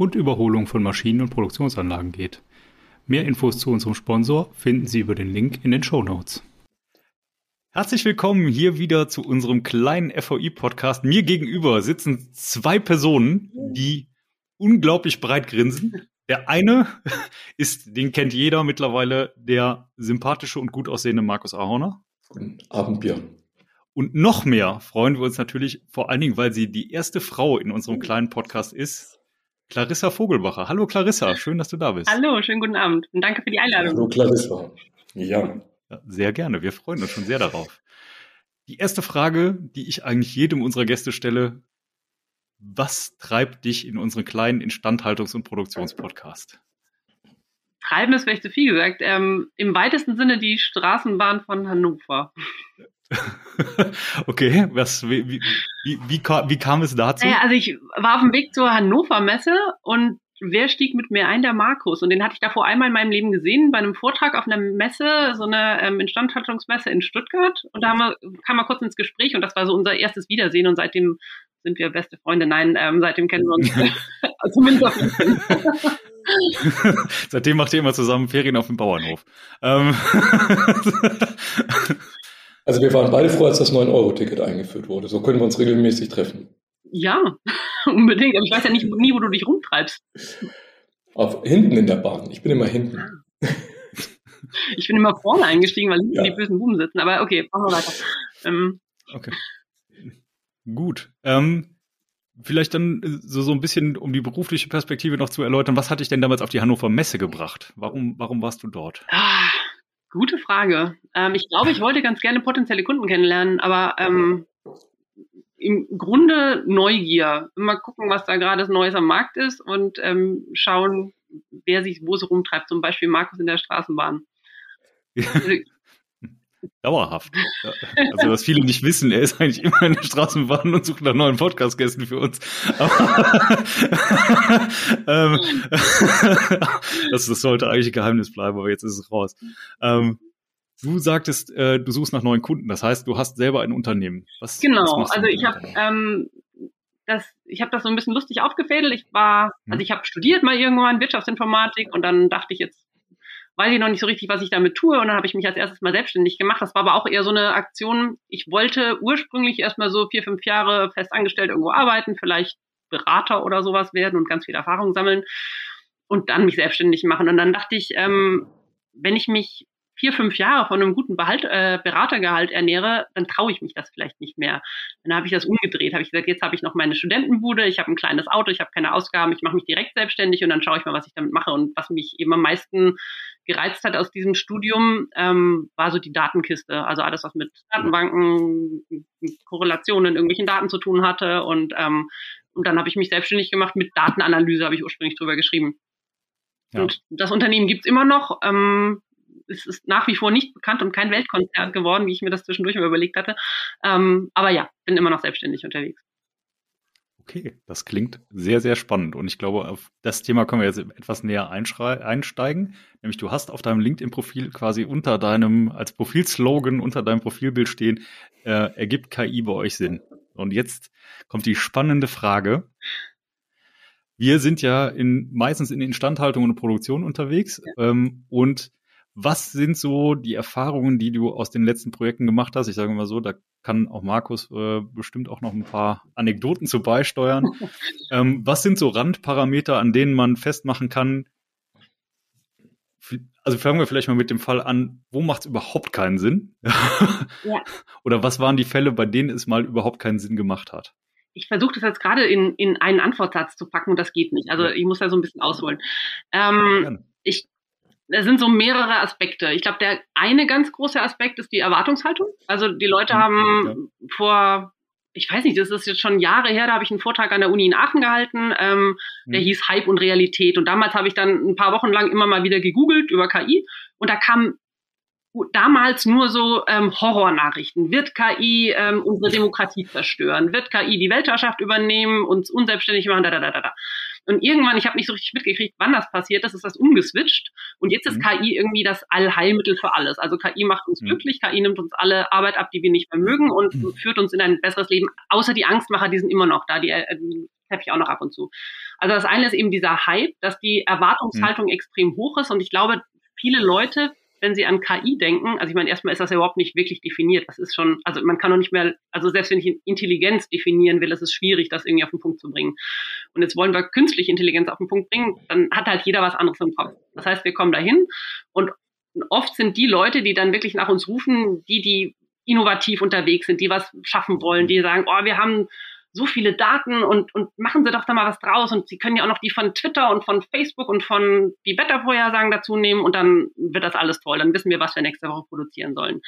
und Überholung von Maschinen und Produktionsanlagen geht. Mehr Infos zu unserem Sponsor finden Sie über den Link in den Show Notes. Herzlich willkommen hier wieder zu unserem kleinen FOI-Podcast. Mir gegenüber sitzen zwei Personen, die unglaublich breit grinsen. Der eine ist, den kennt jeder mittlerweile, der sympathische und gut aussehende Markus Ahorner. Guten Abend, Björn. Und noch mehr freuen wir uns natürlich, vor allen Dingen, weil sie die erste Frau in unserem kleinen Podcast ist, Clarissa Vogelbacher. Hallo Clarissa, schön, dass du da bist. Hallo, schönen guten Abend und danke für die Einladung. Hallo Clarissa. Ja. ja. Sehr gerne, wir freuen uns schon sehr darauf. Die erste Frage, die ich eigentlich jedem unserer Gäste stelle, was treibt dich in unseren kleinen Instandhaltungs- und Produktionspodcast? Treiben ist vielleicht zu viel gesagt. Ähm, Im weitesten Sinne die Straßenbahn von Hannover. okay, was, wie, wie, wie, wie, kam es dazu? Naja, also ich war auf dem Weg zur Hannover Messe und wer stieg mit mir ein? Der Markus. Und den hatte ich davor einmal in meinem Leben gesehen, bei einem Vortrag auf einer Messe, so eine ähm, Instandhaltungsmesse in Stuttgart. Und da haben wir, kam wir kurz ins Gespräch und das war so unser erstes Wiedersehen und seitdem sind wir beste Freunde. Nein, ähm, seitdem kennen wir uns. zumindest auf Seitdem macht ihr immer zusammen Ferien auf dem Bauernhof. Ähm also wir waren beide froh, als das 9-Euro-Ticket eingeführt wurde. So können wir uns regelmäßig treffen. Ja, unbedingt. Aber ich weiß ja nicht nie, wo du dich rumtreibst. Auf, hinten in der Bahn. Ich bin immer hinten. Ich bin immer vorne eingestiegen, weil hinten ja. die bösen Buben sitzen. Aber okay, machen wir weiter. Ähm, okay. Gut. Ähm, vielleicht dann so, so ein bisschen, um die berufliche Perspektive noch zu erläutern, was hat dich denn damals auf die Hannover Messe gebracht? Warum, warum warst du dort? Ah, gute Frage. Ähm, ich glaube, ich wollte ganz gerne potenzielle Kunden kennenlernen, aber ähm, im Grunde Neugier. Immer gucken, was da gerade Neues am Markt ist und ähm, schauen, wer sich wo so rumtreibt. Zum Beispiel Markus in der Straßenbahn. Also Dauerhaft. Also, was viele nicht wissen, er ist eigentlich immer in der Straßenbahn und sucht nach neuen Podcast-Gästen für uns. Ähm, das, das, sollte eigentlich ein Geheimnis bleiben, aber jetzt ist es raus. Ähm, du sagtest, äh, du suchst nach neuen Kunden. Das heißt, du hast selber ein Unternehmen. Was, genau. Was also, ich habe ähm, das, ich habe das so ein bisschen lustig aufgefädelt. Ich war, also hm. ich habe studiert mal irgendwann Wirtschaftsinformatik und dann dachte ich jetzt, weiß ich noch nicht so richtig, was ich damit tue. Und dann habe ich mich als erstes mal selbstständig gemacht. Das war aber auch eher so eine Aktion. Ich wollte ursprünglich erstmal so vier, fünf Jahre festangestellt irgendwo arbeiten, vielleicht Berater oder sowas werden und ganz viel Erfahrung sammeln und dann mich selbstständig machen. Und dann dachte ich, ähm, wenn ich mich vier, fünf Jahre von einem guten Behalt, äh, Beratergehalt ernähre, dann traue ich mich das vielleicht nicht mehr. Dann habe ich das umgedreht, habe ich gesagt, jetzt habe ich noch meine Studentenbude, ich habe ein kleines Auto, ich habe keine Ausgaben, ich mache mich direkt selbstständig und dann schaue ich mal, was ich damit mache. Und was mich eben am meisten gereizt hat aus diesem Studium, ähm, war so die Datenkiste. Also alles, was mit Datenbanken, Korrelationen in irgendwelchen Daten zu tun hatte. Und, ähm, und dann habe ich mich selbstständig gemacht mit Datenanalyse, habe ich ursprünglich drüber geschrieben. Ja. Und das Unternehmen gibt's immer noch. Ähm, es ist nach wie vor nicht bekannt und kein Weltkonzert geworden, wie ich mir das zwischendurch mal überlegt hatte. Ähm, aber ja, bin immer noch selbstständig unterwegs. Okay, das klingt sehr, sehr spannend. Und ich glaube, auf das Thema können wir jetzt etwas näher einsteigen. Nämlich du hast auf deinem LinkedIn-Profil quasi unter deinem, als Profilslogan unter deinem Profilbild stehen, äh, ergibt KI bei euch Sinn? Und jetzt kommt die spannende Frage. Wir sind ja in, meistens in Instandhaltung und Produktion unterwegs. Ja. Ähm, und was sind so die Erfahrungen, die du aus den letzten Projekten gemacht hast? Ich sage mal so, da kann auch Markus äh, bestimmt auch noch ein paar Anekdoten zu beisteuern. ähm, was sind so Randparameter, an denen man festmachen kann? Also fangen wir vielleicht mal mit dem Fall an, wo macht es überhaupt keinen Sinn? ja. Oder was waren die Fälle, bei denen es mal überhaupt keinen Sinn gemacht hat? ich versuche das jetzt gerade in, in einen Antwortsatz zu packen und das geht nicht. Also ich muss da so ein bisschen ausholen. Ähm, ich es sind so mehrere Aspekte. Ich glaube, der eine ganz große Aspekt ist die Erwartungshaltung. Also die Leute mhm, haben ja. vor ich weiß nicht, das ist jetzt schon Jahre her, da habe ich einen Vortrag an der Uni in Aachen gehalten, ähm, mhm. der hieß Hype und Realität. Und damals habe ich dann ein paar Wochen lang immer mal wieder gegoogelt über KI und da kam damals nur so ähm, Horrornachrichten. Wird KI ähm, unsere Demokratie zerstören? Wird KI die Weltherrschaft übernehmen, uns unselbstständig machen? Da, da, da, da, da. Und irgendwann, ich habe nicht so richtig mitgekriegt, wann das passiert ist, ist das umgeswitcht. Und jetzt ist mhm. KI irgendwie das Allheilmittel für alles. Also KI macht uns mhm. glücklich, KI nimmt uns alle Arbeit ab, die wir nicht mehr mögen und mhm. führt uns in ein besseres Leben. Außer die Angstmacher, die sind immer noch da, die, äh, treffe ich auch noch ab und zu. Also das eine ist eben dieser Hype, dass die Erwartungshaltung mhm. extrem hoch ist. Und ich glaube, viele Leute wenn Sie an KI denken, also ich meine, erstmal ist das ja überhaupt nicht wirklich definiert. Das ist schon, also man kann noch nicht mehr, also selbst wenn ich Intelligenz definieren will, ist es schwierig, das irgendwie auf den Punkt zu bringen. Und jetzt wollen wir künstliche Intelligenz auf den Punkt bringen, dann hat halt jeder was anderes im Kopf. Das heißt, wir kommen dahin und oft sind die Leute, die dann wirklich nach uns rufen, die, die innovativ unterwegs sind, die was schaffen wollen, die sagen, oh, wir haben so viele Daten und, und machen Sie doch da mal was draus. Und Sie können ja auch noch die von Twitter und von Facebook und von die Wettervorhersagen dazu nehmen und dann wird das alles toll. Dann wissen wir, was wir nächste Woche produzieren sollen.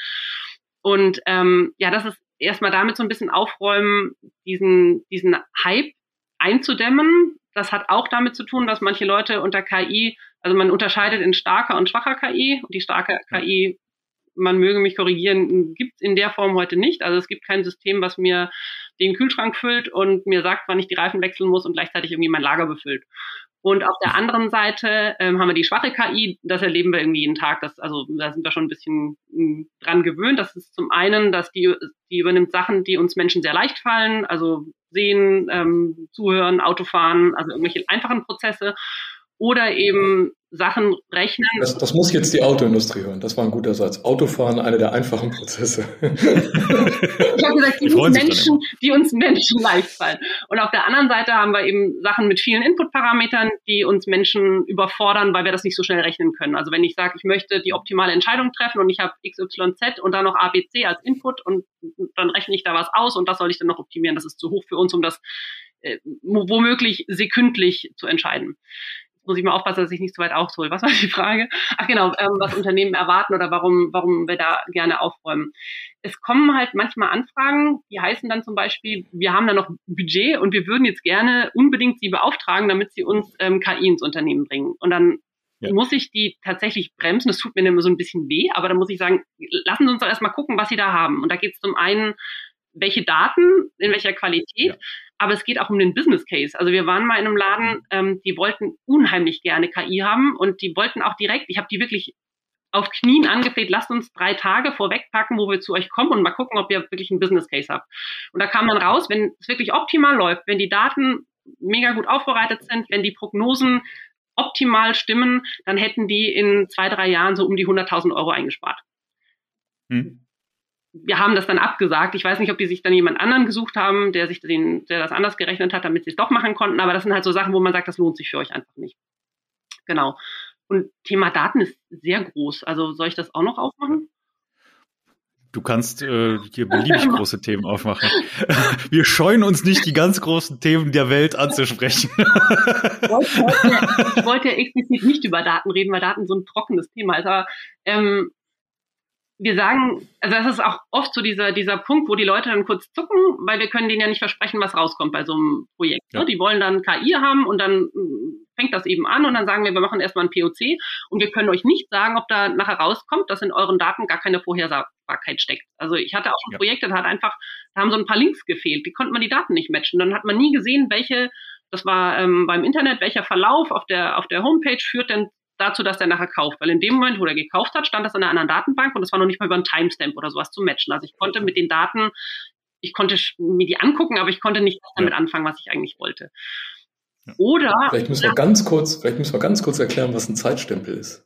Und ähm, ja, das ist erstmal damit so ein bisschen aufräumen, diesen, diesen Hype einzudämmen. Das hat auch damit zu tun, dass manche Leute unter KI, also man unterscheidet in starker und schwacher KI. Und die starke KI man möge mich korrigieren, gibt es in der Form heute nicht. Also es gibt kein System, was mir den Kühlschrank füllt und mir sagt, wann ich die Reifen wechseln muss und gleichzeitig irgendwie mein Lager befüllt. Und auf der anderen Seite ähm, haben wir die schwache KI, das erleben wir irgendwie jeden Tag. Das, also da sind wir schon ein bisschen hm, dran gewöhnt. Das ist zum einen, dass die, die übernimmt Sachen, die uns Menschen sehr leicht fallen, also sehen, ähm, zuhören, Autofahren, also irgendwelche einfachen Prozesse oder eben Sachen rechnen. Das, das, muss jetzt die Autoindustrie hören. Das war ein guter Satz. Autofahren, eine der einfachen Prozesse. ich habe gesagt, die, die uns Menschen, die uns Menschen leicht fallen. Und auf der anderen Seite haben wir eben Sachen mit vielen Inputparametern, die uns Menschen überfordern, weil wir das nicht so schnell rechnen können. Also wenn ich sage, ich möchte die optimale Entscheidung treffen und ich habe XYZ und dann noch ABC als Input und dann rechne ich da was aus und das soll ich dann noch optimieren. Das ist zu hoch für uns, um das äh, womöglich sekündlich zu entscheiden muss ich mal aufpassen, dass ich nicht zu weit aushole. Was war die Frage? Ach genau, ähm, was Unternehmen erwarten oder warum, warum wir da gerne aufräumen. Es kommen halt manchmal Anfragen, die heißen dann zum Beispiel, wir haben da noch Budget und wir würden jetzt gerne unbedingt sie beauftragen, damit sie uns ähm, KI ins Unternehmen bringen. Und dann ja. muss ich die tatsächlich bremsen. Das tut mir immer so ein bisschen weh, aber dann muss ich sagen, lassen Sie uns doch erstmal gucken, was Sie da haben. Und da geht es zum einen, welche Daten, in welcher Qualität, ja aber es geht auch um den Business Case. Also wir waren mal in einem Laden, ähm, die wollten unheimlich gerne KI haben und die wollten auch direkt, ich habe die wirklich auf Knien angefleht, lasst uns drei Tage vorwegpacken, wo wir zu euch kommen und mal gucken, ob ihr wirklich einen Business Case habt. Und da kam dann raus, wenn es wirklich optimal läuft, wenn die Daten mega gut aufbereitet sind, wenn die Prognosen optimal stimmen, dann hätten die in zwei, drei Jahren so um die 100.000 Euro eingespart. Hm wir haben das dann abgesagt. Ich weiß nicht, ob die sich dann jemand anderen gesucht haben, der sich den, der das anders gerechnet hat, damit sie es doch machen konnten. Aber das sind halt so Sachen, wo man sagt, das lohnt sich für euch einfach nicht. Genau. Und Thema Daten ist sehr groß. Also soll ich das auch noch aufmachen? Du kannst äh, hier beliebig große Themen aufmachen. Wir scheuen uns nicht, die ganz großen Themen der Welt anzusprechen. ich, wollte, ich wollte explizit nicht über Daten reden, weil Daten so ein trockenes Thema ist. Aber ähm, wir sagen, also das ist auch oft so dieser, dieser Punkt, wo die Leute dann kurz zucken, weil wir können denen ja nicht versprechen, was rauskommt bei so einem Projekt. Ne? Ja. Die wollen dann KI haben und dann mm, fängt das eben an und dann sagen wir, wir machen erstmal ein POC und wir können euch nicht sagen, ob da nachher rauskommt, dass in euren Daten gar keine Vorhersagbarkeit steckt. Also ich hatte auch schon ja. Projekte, da hat einfach, da haben so ein paar Links gefehlt, die konnte man die Daten nicht matchen. Dann hat man nie gesehen, welche das war ähm, beim Internet, welcher Verlauf auf der, auf der Homepage führt denn dazu, dass der nachher kauft. Weil in dem Moment, wo der gekauft hat, stand das in einer anderen Datenbank und es war noch nicht mal über einen Timestamp oder sowas zu matchen. Also ich konnte mit den Daten, ich konnte mir die angucken, aber ich konnte nicht damit anfangen, was ich eigentlich wollte. Oder. Vielleicht müssen wir ganz kurz, vielleicht müssen wir ganz kurz erklären, was ein Zeitstempel ist.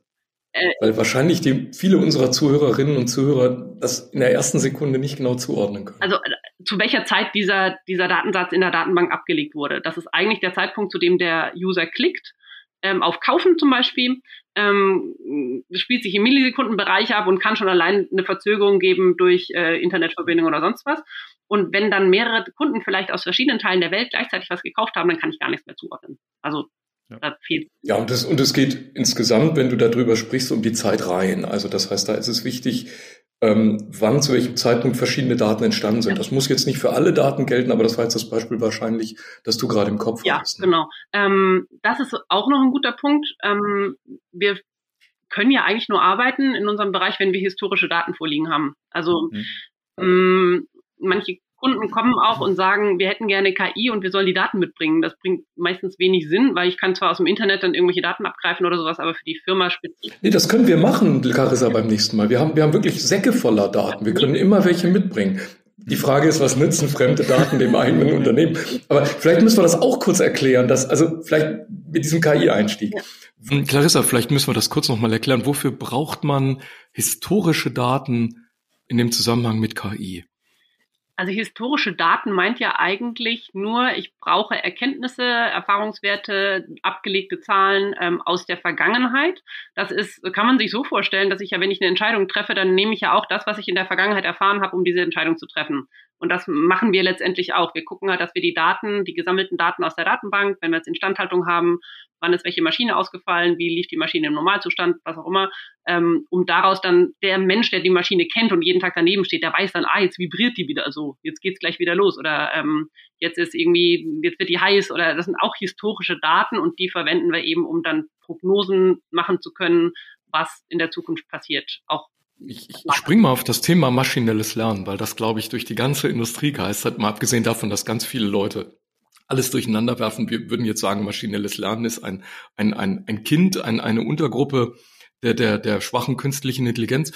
Äh, Weil wahrscheinlich die, viele unserer Zuhörerinnen und Zuhörer das in der ersten Sekunde nicht genau zuordnen können. Also äh, zu welcher Zeit dieser, dieser Datensatz in der Datenbank abgelegt wurde. Das ist eigentlich der Zeitpunkt, zu dem der User klickt ähm, auf Kaufen zum Beispiel. Ähm, das spielt sich im Millisekundenbereich ab und kann schon allein eine Verzögerung geben durch äh, Internetverbindung oder sonst was. Und wenn dann mehrere Kunden vielleicht aus verschiedenen Teilen der Welt gleichzeitig was gekauft haben, dann kann ich gar nichts mehr zuordnen. Also ja. Da fehlt. Ja, und es und es geht insgesamt, wenn du darüber sprichst, um die Zeitreihen. Also das heißt, da ist es wichtig, ähm, wann zu welchem Zeitpunkt verschiedene Daten entstanden sind. Das muss jetzt nicht für alle Daten gelten, aber das war jetzt das Beispiel wahrscheinlich, das du gerade im Kopf ja, hast. Ja, ne? genau. Ähm, das ist auch noch ein guter Punkt. Ähm, wir können ja eigentlich nur arbeiten in unserem Bereich, wenn wir historische Daten vorliegen haben. Also mhm. ähm, manche Kunden kommen auch und sagen, wir hätten gerne KI und wir sollen die Daten mitbringen. Das bringt meistens wenig Sinn, weil ich kann zwar aus dem Internet dann irgendwelche Daten abgreifen oder sowas, aber für die Firma spezifisch. Nee, das können wir machen, Carissa, beim nächsten Mal. Wir haben, wir haben wirklich Säcke voller Daten. Wir können immer welche mitbringen. Die Frage ist, was nützen fremde Daten dem eigenen Unternehmen? Aber vielleicht müssen wir das auch kurz erklären, dass, also vielleicht mit diesem KI-Einstieg. Ja. Hm, Clarissa, vielleicht müssen wir das kurz nochmal erklären. Wofür braucht man historische Daten in dem Zusammenhang mit KI? Also historische Daten meint ja eigentlich nur, ich brauche Erkenntnisse, Erfahrungswerte, abgelegte Zahlen ähm, aus der Vergangenheit. Das ist, kann man sich so vorstellen, dass ich ja, wenn ich eine Entscheidung treffe, dann nehme ich ja auch das, was ich in der Vergangenheit erfahren habe, um diese Entscheidung zu treffen. Und das machen wir letztendlich auch. Wir gucken halt, dass wir die Daten, die gesammelten Daten aus der Datenbank, wenn wir jetzt Instandhaltung haben, wann ist welche Maschine ausgefallen, wie lief die Maschine im Normalzustand, was auch immer, ähm, um daraus dann der Mensch, der die Maschine kennt und jeden Tag daneben steht, der weiß dann, ah, jetzt vibriert die wieder so, jetzt geht's gleich wieder los. Oder ähm, jetzt ist irgendwie, jetzt wird die heiß. Oder das sind auch historische Daten und die verwenden wir eben, um dann Prognosen machen zu können, was in der Zukunft passiert, auch ich, ich spring mal auf das Thema maschinelles Lernen, weil das, glaube ich, durch die ganze Industrie geistert, mal abgesehen davon, dass ganz viele Leute alles durcheinander werfen. Wir würden jetzt sagen, maschinelles Lernen ist ein, ein, ein, ein Kind, ein, eine Untergruppe der, der, der schwachen künstlichen Intelligenz.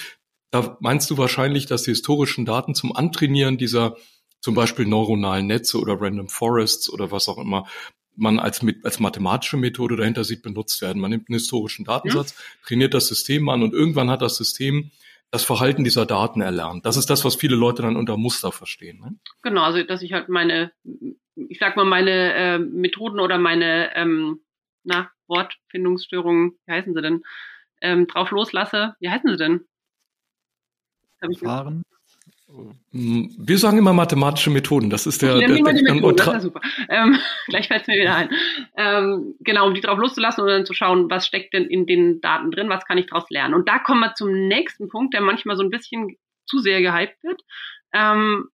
Da meinst du wahrscheinlich, dass die historischen Daten zum Antrainieren dieser zum Beispiel neuronalen Netze oder Random Forests oder was auch immer man als, als mathematische Methode dahinter sieht, benutzt werden. Man nimmt einen historischen Datensatz, mhm. trainiert das System an und irgendwann hat das System das Verhalten dieser Daten erlernt. Das ist das, was viele Leute dann unter Muster verstehen. Ne? Genau, also dass ich halt meine ich sag mal, meine äh, Methoden oder meine ähm, na, Wortfindungsstörungen, wie heißen sie denn, ähm, drauf loslasse. Wie heißen sie denn? Verfahren? Hm, wir sagen immer mathematische Methoden. Das ist der. Okay, der, der, der Methoden, das ist super. Ähm, gleich fällt es mir wieder ein. Ähm, genau, um die drauf loszulassen und dann zu schauen, was steckt denn in den Daten drin, was kann ich daraus lernen. Und da kommen wir zum nächsten Punkt, der manchmal so ein bisschen zu sehr gehypt wird. Ähm,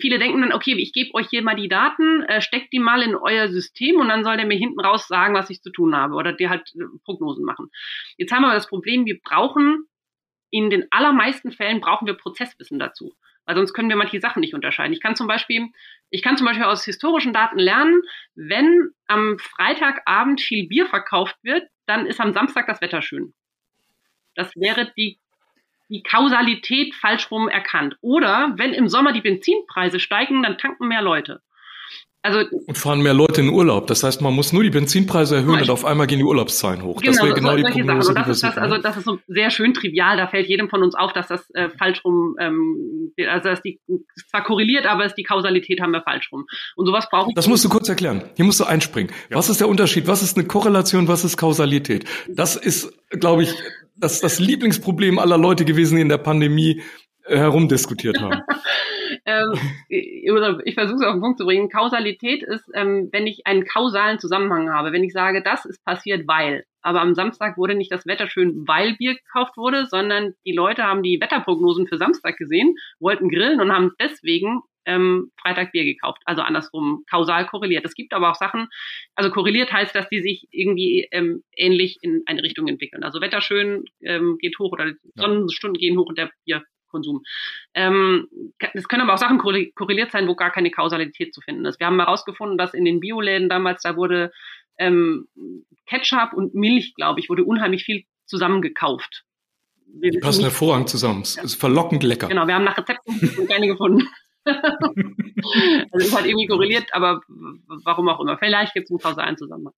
viele denken dann, okay, ich gebe euch hier mal die Daten, äh, steckt die mal in euer System und dann soll der mir hinten raus sagen, was ich zu tun habe oder dir halt äh, Prognosen machen. Jetzt haben wir das Problem, wir brauchen in den allermeisten Fällen brauchen wir Prozesswissen dazu, weil sonst können wir manche Sachen nicht unterscheiden. Ich kann zum Beispiel, ich kann zum Beispiel aus historischen Daten lernen, wenn am Freitagabend viel Bier verkauft wird, dann ist am Samstag das Wetter schön. Das wäre die die Kausalität falsch rum erkannt. Oder wenn im Sommer die Benzinpreise steigen, dann tanken mehr Leute. Also, und fahren mehr Leute in Urlaub. Das heißt, man muss nur die Benzinpreise erhöhen und auf einmal gehen die Urlaubszahlen hoch. Genau, das wäre genau die Prognose, das, ist das, also das ist so sehr schön trivial. Da fällt jedem von uns auf, dass das äh, falsch rum, ähm, also dass die zwar korreliert, aber ist die Kausalität haben wir falsch rum. Und sowas brauchen. Das musst du kurz erklären. Hier musst du einspringen. Ja. Was ist der Unterschied? Was ist eine Korrelation? Was ist Kausalität? Das ist, glaube ich, das, das Lieblingsproblem aller Leute gewesen, die in der Pandemie äh, herumdiskutiert haben. ähm, ich, versuche es auf den Punkt zu bringen. Kausalität ist, ähm, wenn ich einen kausalen Zusammenhang habe. Wenn ich sage, das ist passiert, weil. Aber am Samstag wurde nicht das Wetter schön, weil Bier gekauft wurde, sondern die Leute haben die Wetterprognosen für Samstag gesehen, wollten grillen und haben deswegen ähm, Freitag Bier gekauft. Also andersrum kausal korreliert. Es gibt aber auch Sachen, also korreliert heißt, dass die sich irgendwie ähm, ähnlich in eine Richtung entwickeln. Also Wetter schön ähm, geht hoch oder Sonnenstunden gehen hoch und der Bierkonsum. Ähm, es können aber auch Sachen korreliert sein, wo gar keine Kausalität zu finden ist. Wir haben herausgefunden, dass in den Bioläden damals, da wurde ähm, Ketchup und Milch, glaube ich, wurde unheimlich viel zusammengekauft. Die passen hervorragend zusammen. Es ist verlockend lecker. Genau, wir haben nach Rezepten keine gefunden. also ist halt irgendwie korreliert, aber warum auch immer. Vielleicht gibt es einen kausalen Zusammenhang.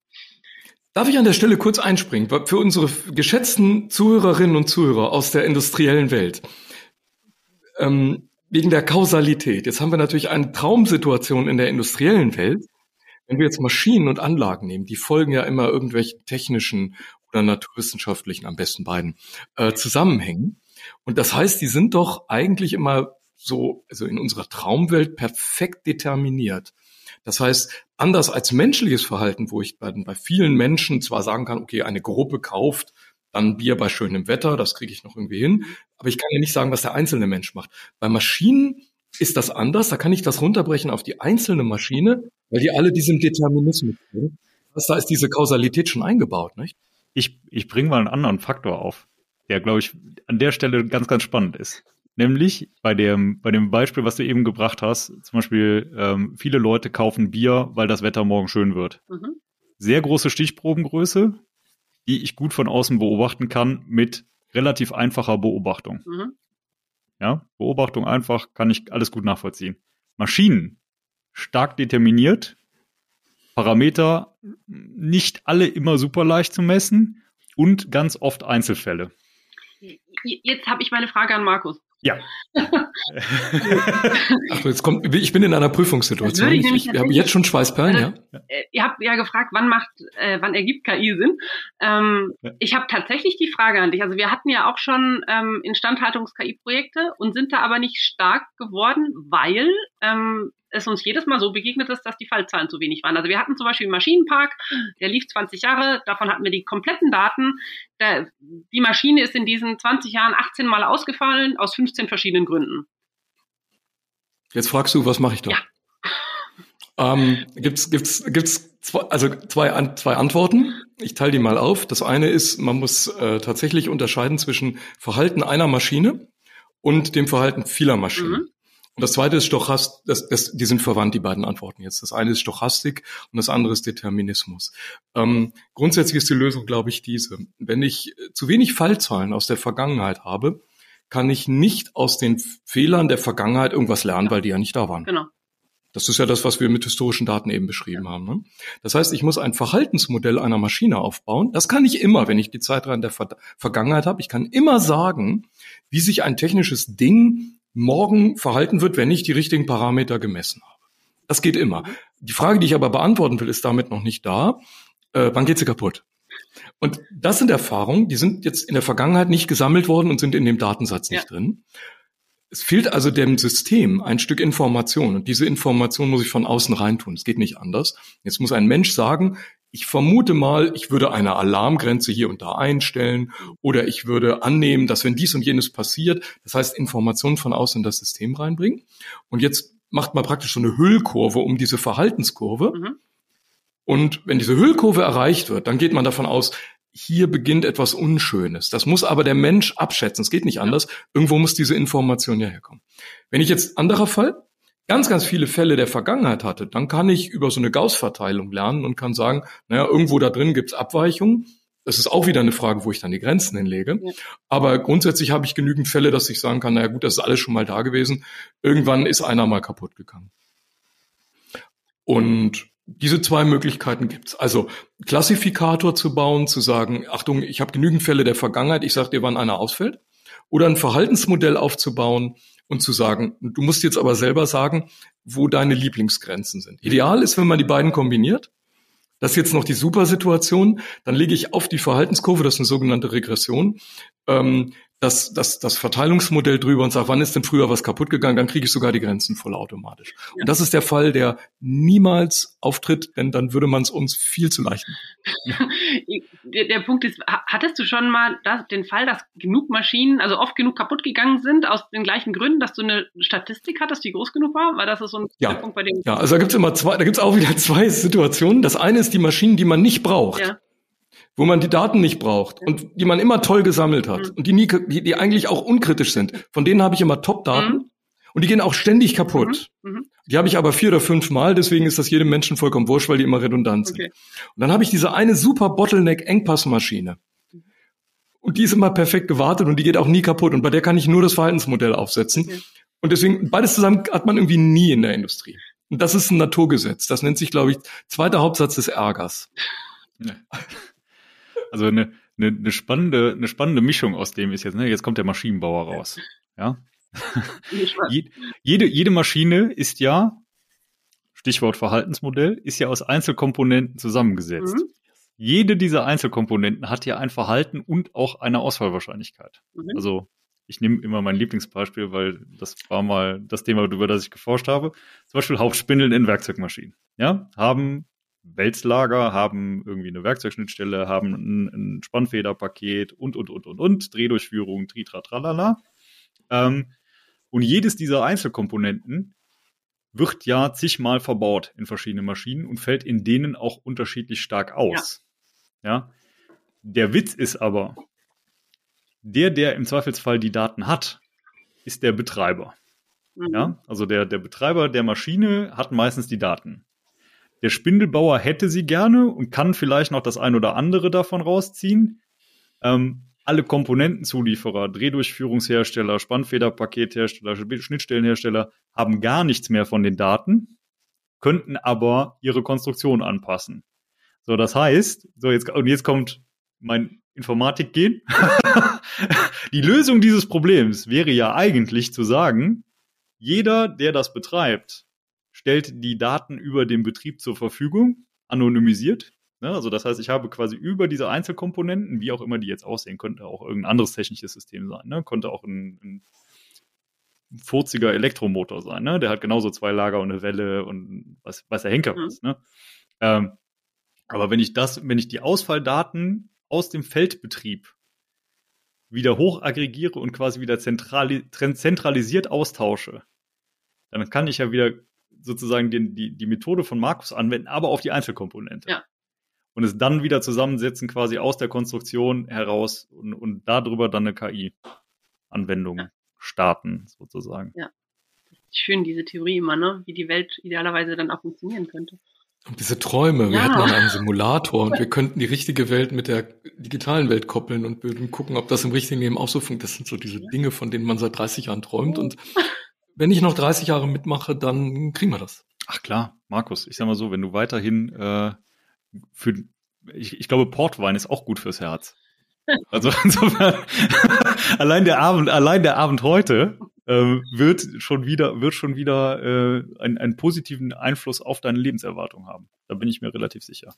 Darf ich an der Stelle kurz einspringen? Für unsere geschätzten Zuhörerinnen und Zuhörer aus der industriellen Welt. Ähm, wegen der Kausalität. Jetzt haben wir natürlich eine Traumsituation in der industriellen Welt. Wenn wir jetzt Maschinen und Anlagen nehmen, die folgen ja immer irgendwelchen technischen oder naturwissenschaftlichen, am besten beiden, äh, Zusammenhängen. Und das heißt, die sind doch eigentlich immer so, also in unserer Traumwelt perfekt determiniert. Das heißt, anders als menschliches Verhalten, wo ich bei, bei vielen Menschen zwar sagen kann, okay, eine Gruppe kauft dann Bier bei schönem Wetter, das kriege ich noch irgendwie hin. Aber ich kann ja nicht sagen, was der einzelne Mensch macht. Bei Maschinen ist das anders. Da kann ich das runterbrechen auf die einzelne Maschine, weil die alle diesen Determinismus haben. Da ist diese Kausalität schon eingebaut, nicht? Ich, ich bringe mal einen anderen Faktor auf, der, glaube ich, an der Stelle ganz, ganz spannend ist. Nämlich bei dem, bei dem Beispiel, was du eben gebracht hast, zum Beispiel, ähm, viele Leute kaufen Bier, weil das Wetter morgen schön wird. Mhm. Sehr große Stichprobengröße, die ich gut von außen beobachten kann mit relativ einfacher Beobachtung. Mhm. Ja, Beobachtung einfach, kann ich alles gut nachvollziehen. Maschinen, stark determiniert, Parameter nicht alle immer super leicht zu messen und ganz oft Einzelfälle. Jetzt habe ich meine Frage an Markus. Ja. Ach, jetzt kommt, ich bin in einer Prüfungssituation. Ich, ich, ich habe jetzt schon Schweißperlen, äh, ja. Äh, ihr habt ja gefragt, wann macht, äh, wann ergibt KI Sinn? Ähm, ja. Ich habe tatsächlich die Frage an dich. Also wir hatten ja auch schon ähm, Instandhaltungs-KI-Projekte und sind da aber nicht stark geworden, weil ähm, es uns jedes Mal so begegnet ist, dass die Fallzahlen zu wenig waren. Also wir hatten zum Beispiel einen Maschinenpark, der lief 20 Jahre, davon hatten wir die kompletten Daten. Der, die Maschine ist in diesen 20 Jahren 18 Mal ausgefallen, aus 15 verschiedenen Gründen. Jetzt fragst du, was mache ich da? Ja. Ähm, gibt's, gibt's, gibt's zwei, also zwei, zwei Antworten. Ich teile die mal auf. Das eine ist, man muss äh, tatsächlich unterscheiden zwischen Verhalten einer Maschine und dem Verhalten vieler Maschinen. Mhm. Und das zweite ist Stochastik, das, das, die sind verwandt, die beiden Antworten jetzt. Das eine ist Stochastik und das andere ist Determinismus. Ähm, grundsätzlich ist die Lösung, glaube ich, diese. Wenn ich zu wenig Fallzahlen aus der Vergangenheit habe, kann ich nicht aus den Fehlern der Vergangenheit irgendwas lernen, weil die ja nicht da waren. Genau. Das ist ja das, was wir mit historischen Daten eben beschrieben ja. haben. Ne? Das heißt, ich muss ein Verhaltensmodell einer Maschine aufbauen. Das kann ich immer, wenn ich die Zeitreihen der Ver Vergangenheit habe. Ich kann immer sagen, wie sich ein technisches Ding morgen verhalten wird, wenn ich die richtigen Parameter gemessen habe. Das geht immer. Die Frage, die ich aber beantworten will, ist damit noch nicht da. Äh, wann geht sie kaputt? Und das sind Erfahrungen, die sind jetzt in der Vergangenheit nicht gesammelt worden und sind in dem Datensatz nicht ja. drin. Es fehlt also dem System ein Stück Information und diese Information muss ich von außen reintun. Es geht nicht anders. Jetzt muss ein Mensch sagen, ich vermute mal, ich würde eine Alarmgrenze hier und da einstellen oder ich würde annehmen, dass wenn dies und jenes passiert, das heißt Informationen von außen in das System reinbringen. Und jetzt macht man praktisch so eine Hüllkurve um diese Verhaltenskurve. Mhm. Und wenn diese Hüllkurve erreicht wird, dann geht man davon aus, hier beginnt etwas Unschönes. Das muss aber der Mensch abschätzen. Es geht nicht anders. Irgendwo muss diese Information ja herkommen. Wenn ich jetzt anderer Fall, ganz, ganz viele Fälle der Vergangenheit hatte, dann kann ich über so eine Gauss-Verteilung lernen und kann sagen, naja, irgendwo da drin gibt's Abweichungen. Das ist auch wieder eine Frage, wo ich dann die Grenzen hinlege. Ja. Aber grundsätzlich habe ich genügend Fälle, dass ich sagen kann, naja gut, das ist alles schon mal da gewesen. Irgendwann ist einer mal kaputt gegangen. Und diese zwei Möglichkeiten gibt's. Also Klassifikator zu bauen, zu sagen, Achtung, ich habe genügend Fälle der Vergangenheit, ich sage dir, wann einer ausfällt. Oder ein Verhaltensmodell aufzubauen, und zu sagen, du musst jetzt aber selber sagen, wo deine Lieblingsgrenzen sind. Ideal ist, wenn man die beiden kombiniert. Das ist jetzt noch die Supersituation. Dann lege ich auf die Verhaltenskurve, das ist eine sogenannte Regression, ähm, das, das, das Verteilungsmodell drüber und sage, wann ist denn früher was kaputt gegangen, dann kriege ich sogar die Grenzen vollautomatisch. Ja. Und das ist der Fall, der niemals auftritt, denn dann würde man es uns viel zu leicht machen. der, der, Punkt ist, hattest du schon mal das, den Fall, dass genug Maschinen, also oft genug kaputt gegangen sind, aus den gleichen Gründen, dass du eine Statistik hattest, die groß genug war? Weil das ist so ein ja. Punkt bei dem. Ja, also da gibt's immer zwei, da gibt's auch wieder zwei Situationen. Das eine ist die Maschinen, die man nicht braucht. Ja wo man die Daten nicht braucht und die man immer toll gesammelt hat mhm. und die, nie, die, die eigentlich auch unkritisch sind. Von denen habe ich immer Top-Daten mhm. und die gehen auch ständig kaputt. Mhm. mhm. Die habe ich aber vier oder fünf Mal, deswegen ist das jedem Menschen vollkommen wurscht, weil die immer redundant sind. Okay. Und dann habe ich diese eine super Bottleneck-Engpassmaschine. Und die ist immer perfekt gewartet und die geht auch nie kaputt. Und bei der kann ich nur das Verhaltensmodell aufsetzen. Okay. Und deswegen, beides zusammen hat man irgendwie nie in der Industrie. Und das ist ein Naturgesetz. Das nennt sich, glaube ich, zweiter Hauptsatz des Ärgers. Ja. Also eine, eine, eine spannende, eine spannende Mischung aus dem ist jetzt, ne? Jetzt kommt der Maschinenbauer raus. Ja. jede, jede Maschine ist ja, Stichwort Verhaltensmodell, ist ja aus Einzelkomponenten zusammengesetzt. Mhm. Jede dieser Einzelkomponenten hat ja ein Verhalten und auch eine Ausfallwahrscheinlichkeit. Mhm. Also ich nehme immer mein Lieblingsbeispiel, weil das war mal das Thema, über das ich geforscht habe. Zum Beispiel Hauptspindeln in Werkzeugmaschinen. Ja, haben Wälzlager, haben irgendwie eine Werkzeugschnittstelle, haben ein, ein Spannfederpaket und, und, und, und, und, Drehdurchführung, tritra, tralala. Ähm, und jedes dieser Einzelkomponenten wird ja zigmal verbaut in verschiedenen Maschinen und fällt in denen auch unterschiedlich stark aus. Ja. ja. Der Witz ist aber, der, der im Zweifelsfall die Daten hat, ist der Betreiber. Mhm. Ja, also der, der Betreiber der Maschine hat meistens die Daten. Der Spindelbauer hätte sie gerne und kann vielleicht noch das ein oder andere davon rausziehen. Ähm, alle Komponentenzulieferer, Drehdurchführungshersteller, Spannfederpakethersteller, Schnittstellenhersteller haben gar nichts mehr von den Daten, könnten aber ihre Konstruktion anpassen. So, das heißt, so jetzt, und jetzt kommt mein Informatik-Gen. Die Lösung dieses Problems wäre ja eigentlich zu sagen, jeder, der das betreibt, stellt die Daten über den Betrieb zur Verfügung, anonymisiert. Ne? Also das heißt, ich habe quasi über diese Einzelkomponenten, wie auch immer die jetzt aussehen, könnte auch irgendein anderes technisches System sein, ne? könnte auch ein, ein furziger Elektromotor sein, ne? Der hat genauso zwei Lager und eine Welle und was, was der Henker mhm. ist, ne? Ähm, aber wenn ich das, wenn ich die Ausfalldaten aus dem Feldbetrieb wieder hoch aggregiere und quasi wieder zentrali zentralisiert austausche, dann kann ich ja wieder sozusagen den, die, die Methode von Markus anwenden, aber auf die Einzelkomponente. Ja. Und es dann wieder zusammensetzen quasi aus der Konstruktion heraus und, und darüber dann eine KI-Anwendung ja. starten, sozusagen. Ja. Schön, diese Theorie immer, ne? Wie die Welt idealerweise dann auch funktionieren könnte. Und diese Träume, ja. wir hätten dann einen Simulator und wir könnten die richtige Welt mit der digitalen Welt koppeln und würden gucken, ob das im richtigen Leben auch so funktioniert. Das sind so diese Dinge, von denen man seit 30 Jahren träumt. Und wenn ich noch 30 Jahre mitmache, dann kriegen wir das. Ach klar, Markus, ich sag mal so, wenn du weiterhin äh, für ich, ich glaube, Portwein ist auch gut fürs Herz. Also insofern, allein der Abend, allein der Abend heute äh, wird schon wieder, wird schon wieder äh, einen, einen positiven Einfluss auf deine Lebenserwartung haben. Da bin ich mir relativ sicher.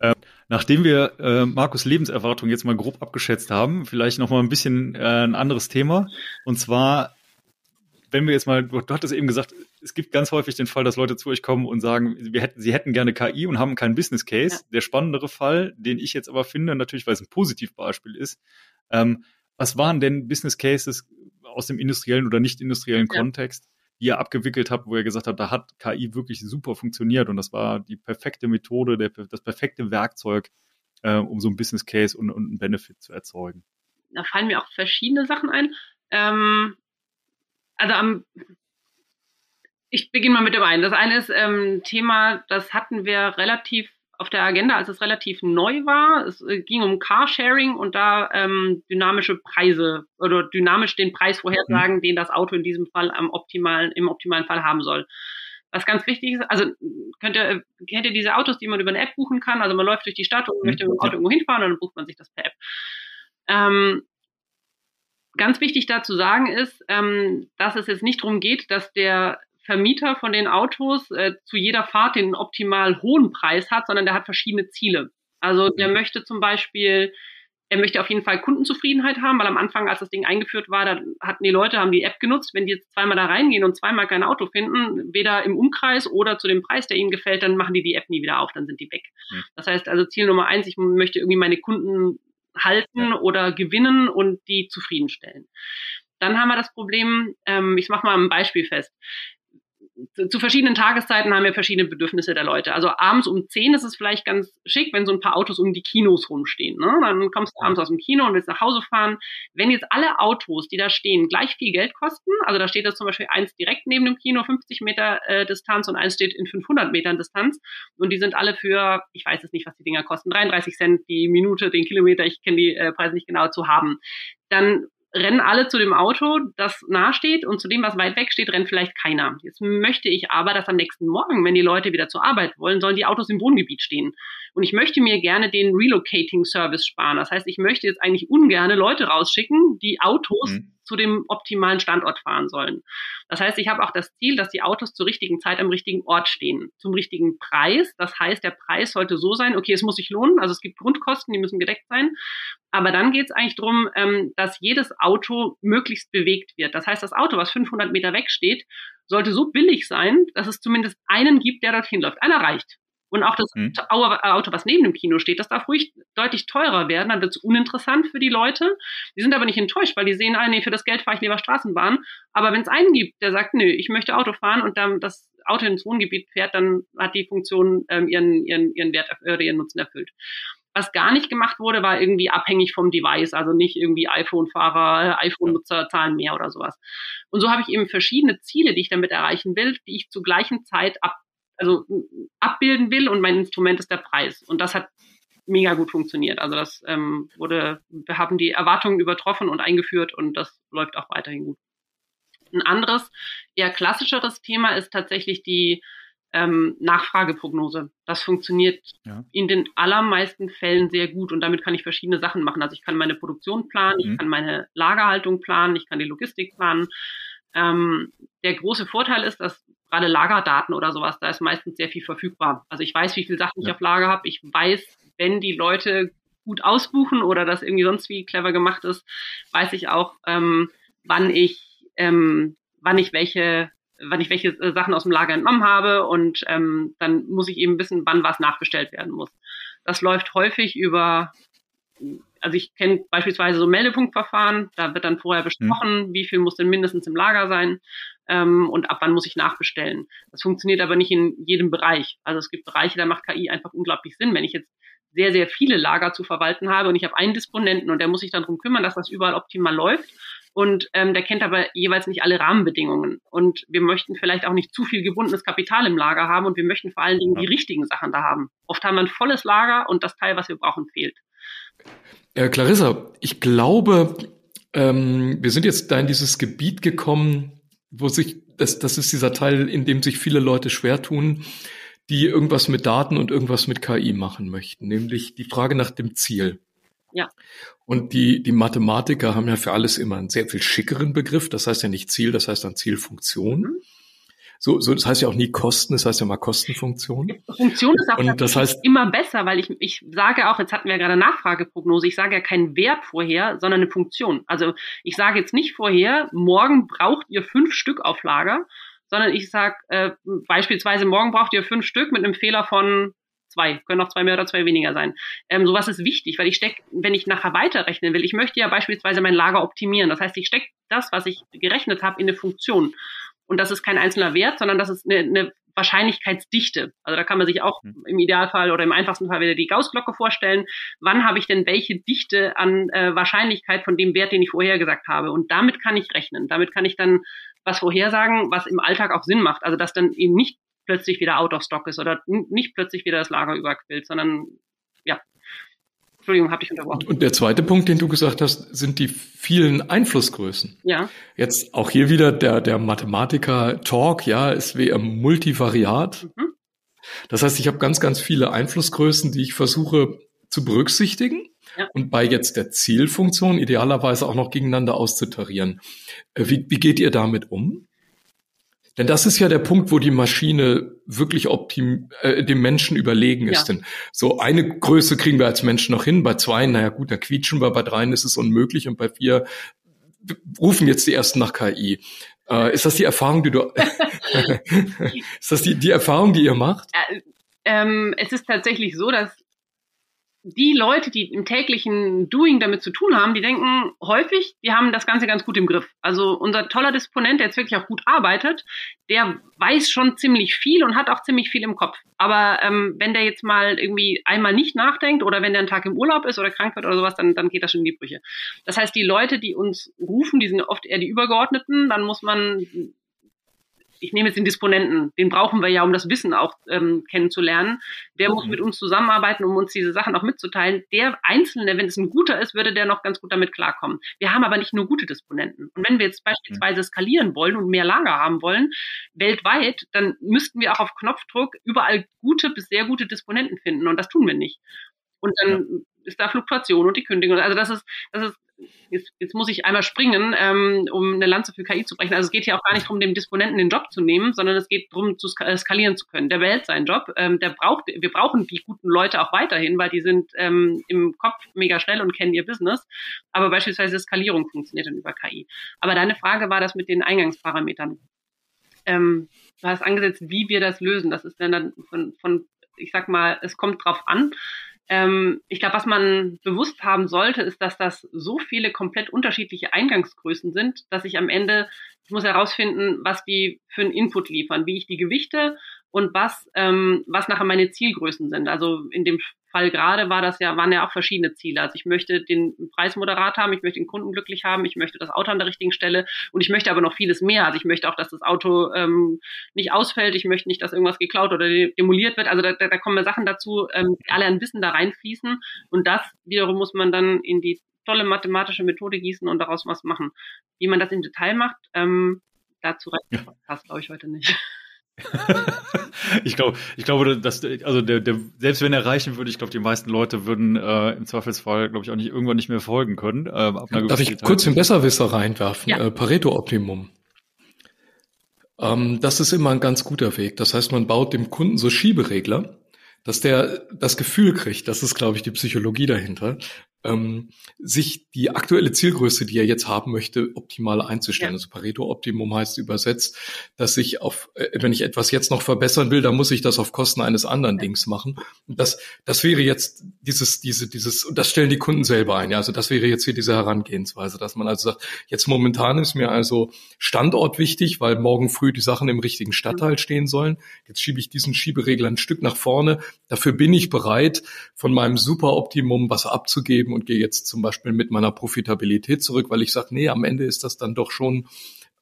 Äh, nachdem wir äh, Markus Lebenserwartung jetzt mal grob abgeschätzt haben, vielleicht noch mal ein bisschen äh, ein anderes Thema. Und zwar, wenn wir jetzt mal, du hattest eben gesagt, es gibt ganz häufig den Fall, dass Leute zu euch kommen und sagen, wir hätten, sie hätten gerne KI und haben keinen Business Case. Ja. Der spannendere Fall, den ich jetzt aber finde, natürlich, weil es ein Positivbeispiel ist, ähm, was waren denn Business Cases aus dem industriellen oder nicht industriellen ja. Kontext, die ihr abgewickelt habt, wo ihr gesagt habt, da hat KI wirklich super funktioniert und das war die perfekte Methode, der, das perfekte Werkzeug, äh, um so ein Business Case und, und einen Benefit zu erzeugen? Da fallen mir auch verschiedene Sachen ein. Ähm, also am ich beginne mal mit dem einen. Das eine ist ähm, Thema, das hatten wir relativ auf der Agenda, als es relativ neu war. Es äh, ging um Carsharing und da ähm, dynamische Preise oder dynamisch den Preis vorhersagen, mhm. den das Auto in diesem Fall am optimalen, im optimalen Fall haben soll. Was ganz wichtig ist, also könnt ihr, kennt ihr diese Autos, die man über eine App buchen kann? Also man läuft durch die Stadt und mhm. möchte mit dem Auto irgendwo hinfahren und dann bucht man sich das per App. Ähm, ganz wichtig da zu sagen ist, ähm, dass es jetzt nicht darum geht, dass der Vermieter von den Autos äh, zu jeder Fahrt den optimal hohen Preis hat, sondern der hat verschiedene Ziele. Also der mhm. möchte zum Beispiel, er möchte auf jeden Fall Kundenzufriedenheit haben, weil am Anfang, als das Ding eingeführt war, da hatten die Leute, haben die App genutzt, wenn die jetzt zweimal da reingehen und zweimal kein Auto finden, weder im Umkreis oder zu dem Preis, der ihnen gefällt, dann machen die die App nie wieder auf, dann sind die weg. Das heißt also Ziel Nummer eins, ich möchte irgendwie meine Kunden halten oder gewinnen und die zufriedenstellen. Dann haben wir das Problem, ähm, ich mache mal ein Beispiel fest zu verschiedenen Tageszeiten haben wir verschiedene Bedürfnisse der Leute. Also abends um 10 ist es vielleicht ganz schick, wenn so ein paar Autos um die Kinos rumstehen. Ne? Dann kommst du abends aus dem Kino und willst nach Hause fahren. Wenn jetzt alle Autos, die da stehen, gleich viel Geld kosten, also da steht jetzt zum Beispiel eins direkt neben dem Kino, 50 Meter äh, Distanz und eins steht in 500 Metern Distanz und die sind alle für, ich weiß jetzt nicht, was die Dinger kosten, 33 Cent die Minute, den Kilometer, ich kenne die äh, Preise nicht genau zu haben, dann rennen alle zu dem Auto, das nahe steht und zu dem, was weit weg steht, rennt vielleicht keiner. Jetzt möchte ich aber, dass am nächsten Morgen, wenn die Leute wieder zur Arbeit wollen, sollen die Autos im Wohngebiet stehen. Und ich möchte mir gerne den Relocating Service sparen. Das heißt, ich möchte jetzt eigentlich ungerne Leute rausschicken, die Autos mhm zu dem optimalen Standort fahren sollen. Das heißt, ich habe auch das Ziel, dass die Autos zur richtigen Zeit am richtigen Ort stehen, zum richtigen Preis. Das heißt, der Preis sollte so sein, okay, es muss sich lohnen, also es gibt Grundkosten, die müssen gedeckt sein. Aber dann geht es eigentlich darum, ähm, dass jedes Auto möglichst bewegt wird. Das heißt, das Auto, was 500 Meter weg steht, sollte so billig sein, dass es zumindest einen gibt, der dorthin läuft. Einer reicht. Und auch das mhm. Auto, was neben dem Kino steht, das darf ruhig deutlich teurer werden, dann wird es uninteressant für die Leute. Die sind aber nicht enttäuscht, weil die sehen, ah, nee, für das Geld fahre ich lieber Straßenbahn. Aber wenn es einen gibt, der sagt, nö, ich möchte Auto fahren und dann das Auto ins Wohngebiet fährt, dann hat die Funktion ähm, ihren, ihren, ihren Wert oder ihren Nutzen erfüllt. Was gar nicht gemacht wurde, war irgendwie abhängig vom Device, also nicht irgendwie iPhone-Fahrer, iPhone-Nutzer zahlen mehr oder sowas. Und so habe ich eben verschiedene Ziele, die ich damit erreichen will, die ich zur gleichen Zeit ab, also abbilden will und mein Instrument ist der Preis. Und das hat mega gut funktioniert. Also das ähm, wurde, wir haben die Erwartungen übertroffen und eingeführt und das läuft auch weiterhin gut. Ein anderes, eher klassischeres Thema ist tatsächlich die ähm, Nachfrageprognose. Das funktioniert ja. in den allermeisten Fällen sehr gut und damit kann ich verschiedene Sachen machen. Also ich kann meine Produktion planen, mhm. ich kann meine Lagerhaltung planen, ich kann die Logistik planen. Ähm, der große Vorteil ist, dass gerade Lagerdaten oder sowas, da ist meistens sehr viel verfügbar. Also ich weiß, wie viele Sachen ja. ich auf Lager habe. Ich weiß, wenn die Leute gut ausbuchen oder das irgendwie sonst wie clever gemacht ist, weiß ich auch, ähm, wann ich ähm, wann ich welche wann ich welche äh, Sachen aus dem Lager entnommen habe und ähm, dann muss ich eben wissen, wann was nachbestellt werden muss. Das läuft häufig über, also ich kenne beispielsweise so Meldepunktverfahren, da wird dann vorher besprochen, mhm. wie viel muss denn mindestens im Lager sein ähm, und ab wann muss ich nachbestellen. Das funktioniert aber nicht in jedem Bereich. Also es gibt Bereiche, da macht KI einfach unglaublich Sinn. Wenn ich jetzt sehr, sehr viele Lager zu verwalten habe und ich habe einen Disponenten und der muss sich dann darum kümmern, dass das überall optimal läuft und ähm, der kennt aber jeweils nicht alle Rahmenbedingungen. Und wir möchten vielleicht auch nicht zu viel gebundenes Kapital im Lager haben und wir möchten vor allen Dingen die richtigen Sachen da haben. Oft haben wir ein volles Lager und das Teil, was wir brauchen, fehlt. Äh, Clarissa, ich glaube, ähm, wir sind jetzt da in dieses Gebiet gekommen, wo sich, das, das ist dieser Teil, in dem sich viele Leute schwer tun, die irgendwas mit Daten und irgendwas mit KI machen möchten, nämlich die Frage nach dem Ziel. Ja. Und die, die Mathematiker haben ja für alles immer einen sehr viel schickeren Begriff. Das heißt ja nicht Ziel, das heißt dann Zielfunktion. Mhm. So, so, das heißt ja auch nie Kosten, das heißt ja mal Kostenfunktion. Funktion ist auch und das heißt, immer besser, weil ich, ich sage auch, jetzt hatten wir ja gerade Nachfrageprognose, ich sage ja keinen Wert vorher, sondern eine Funktion. Also ich sage jetzt nicht vorher, morgen braucht ihr fünf Stück auf Lager, sondern ich sage äh, beispielsweise, morgen braucht ihr fünf Stück mit einem Fehler von zwei, können auch zwei mehr oder zwei weniger sein. Ähm, sowas ist wichtig, weil ich stecke, wenn ich nachher weiterrechnen will, ich möchte ja beispielsweise mein Lager optimieren. Das heißt, ich stecke das, was ich gerechnet habe, in eine Funktion. Und das ist kein einzelner Wert, sondern das ist eine, eine Wahrscheinlichkeitsdichte. Also da kann man sich auch mhm. im Idealfall oder im einfachsten Fall wieder die Gaußglocke vorstellen. Wann habe ich denn welche Dichte an äh, Wahrscheinlichkeit von dem Wert, den ich vorhergesagt habe? Und damit kann ich rechnen. Damit kann ich dann was vorhersagen, was im Alltag auch Sinn macht. Also dass dann eben nicht plötzlich wieder out of stock ist oder nicht plötzlich wieder das Lager überquillt, sondern ja. Entschuldigung, habe ich unterbrochen. Und der zweite Punkt, den du gesagt hast, sind die vielen Einflussgrößen. Ja. Jetzt auch hier wieder der, der Mathematiker-Talk, ja, ist wie ein Multivariat. Mhm. Das heißt, ich habe ganz, ganz viele Einflussgrößen, die ich versuche zu berücksichtigen. Ja. Und bei jetzt der Zielfunktion idealerweise auch noch gegeneinander auszutarieren. Äh, wie, wie geht ihr damit um? Denn das ist ja der Punkt, wo die Maschine wirklich optim, äh, dem Menschen überlegen ist. Ja. Denn so eine Größe kriegen wir als Menschen noch hin, bei zwei, naja gut, da quietschen wir, bei dreien ist es unmöglich und bei vier rufen jetzt die ersten nach KI. Äh, ist das die Erfahrung, die du ist das die, die Erfahrung, die ihr macht? Äh, ähm, es ist tatsächlich so, dass die Leute, die im täglichen Doing damit zu tun haben, die denken häufig, die haben das Ganze ganz gut im Griff. Also unser toller Disponent, der jetzt wirklich auch gut arbeitet, der weiß schon ziemlich viel und hat auch ziemlich viel im Kopf. Aber ähm, wenn der jetzt mal irgendwie einmal nicht nachdenkt oder wenn der einen Tag im Urlaub ist oder krank wird oder sowas, dann, dann geht das schon in die Brüche. Das heißt, die Leute, die uns rufen, die sind oft eher die Übergeordneten, dann muss man ich nehme jetzt den Disponenten, den brauchen wir ja, um das Wissen auch ähm, kennenzulernen. Der muss mhm. mit uns zusammenarbeiten, um uns diese Sachen auch mitzuteilen. Der Einzelne, wenn es ein guter ist, würde der noch ganz gut damit klarkommen. Wir haben aber nicht nur gute Disponenten. Und wenn wir jetzt beispielsweise skalieren wollen und mehr Lager haben wollen, weltweit, dann müssten wir auch auf Knopfdruck überall gute bis sehr gute Disponenten finden. Und das tun wir nicht. Und dann ja. ist da Fluktuation und die Kündigung. Also das ist, das ist jetzt, jetzt muss ich einmal springen, ähm, um eine Lanze für KI zu brechen. Also es geht hier auch gar nicht darum, dem Disponenten den Job zu nehmen, sondern es geht darum, zu äh, skalieren zu können. Der behält seinen Job. Ähm, der braucht, wir brauchen die guten Leute auch weiterhin, weil die sind ähm, im Kopf mega schnell und kennen ihr Business. Aber beispielsweise Skalierung funktioniert dann über KI. Aber deine Frage war das mit den Eingangsparametern. Ähm, du hast angesetzt, wie wir das lösen. Das ist dann, von, von ich sag mal, es kommt drauf an. Ähm, ich glaube, was man bewusst haben sollte, ist, dass das so viele komplett unterschiedliche Eingangsgrößen sind, dass ich am Ende, ich muss herausfinden, was die für einen Input liefern, wie ich die gewichte und was, ähm, was nachher meine Zielgrößen sind. Also in dem Fall gerade war das ja, waren ja auch verschiedene Ziele. Also ich möchte den Preis moderat haben, ich möchte den Kunden glücklich haben, ich möchte das Auto an der richtigen Stelle und ich möchte aber noch vieles mehr. Also ich möchte auch, dass das Auto ähm, nicht ausfällt, ich möchte nicht, dass irgendwas geklaut oder demoliert wird. Also da, da, da kommen Sachen dazu, ähm, die alle an Wissen da reinfließen und das wiederum muss man dann in die tolle mathematische Methode gießen und daraus was machen. Wie man das im Detail macht, ähm, dazu ja. passt, glaube ich, heute nicht. ich glaube, ich glaube, dass also der, der selbst wenn er reichen würde, ich glaube, die meisten Leute würden äh, im Zweifelsfall, glaube ich, auch nicht irgendwann nicht mehr folgen können. Äh, ab einer Darf ich Detail kurz den Besserwisser reinwerfen? Ja. Äh, Pareto-Optimum. Ähm, das ist immer ein ganz guter Weg. Das heißt, man baut dem Kunden so Schieberegler, dass der das Gefühl kriegt, das ist, glaube ich, die Psychologie dahinter, ähm, sich die aktuelle Zielgröße, die er jetzt haben möchte, optimal einzustellen. Ja. Also Pareto-Optimum heißt übersetzt, dass ich auf, äh, wenn ich etwas jetzt noch verbessern will, dann muss ich das auf Kosten eines anderen ja. Dings machen. Und das, das wäre jetzt dieses, diese, dieses, und das stellen die Kunden selber ein. Ja, also das wäre jetzt hier diese Herangehensweise, dass man also sagt, jetzt momentan ist mir also Standort wichtig, weil morgen früh die Sachen im richtigen Stadtteil mhm. stehen sollen. Jetzt schiebe ich diesen Schieberegler ein Stück nach vorne. Dafür bin ich bereit, von meinem Super-Optimum was abzugeben und gehe jetzt zum Beispiel mit meiner Profitabilität zurück, weil ich sage, nee, am Ende ist das dann doch schon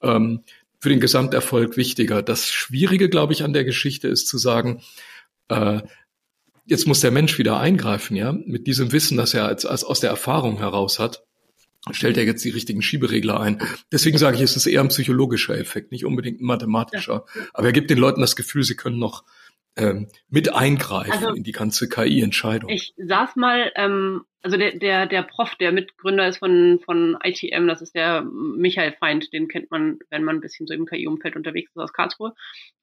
ähm, für den Gesamterfolg wichtiger. Das Schwierige, glaube ich, an der Geschichte ist zu sagen, äh, jetzt muss der Mensch wieder eingreifen, ja, mit diesem Wissen, das er als, als aus der Erfahrung heraus hat stellt er jetzt die richtigen Schieberegler ein. Deswegen sage ich, es ist eher ein psychologischer Effekt, nicht unbedingt ein mathematischer. Ja. Aber er gibt den Leuten das Gefühl, sie können noch ähm, mit eingreifen also, in die ganze KI-Entscheidung. Ich saß mal, ähm, also der, der, der Prof, der Mitgründer ist von, von ITM, das ist der Michael Feind, den kennt man, wenn man ein bisschen so im KI-Umfeld unterwegs ist aus Karlsruhe.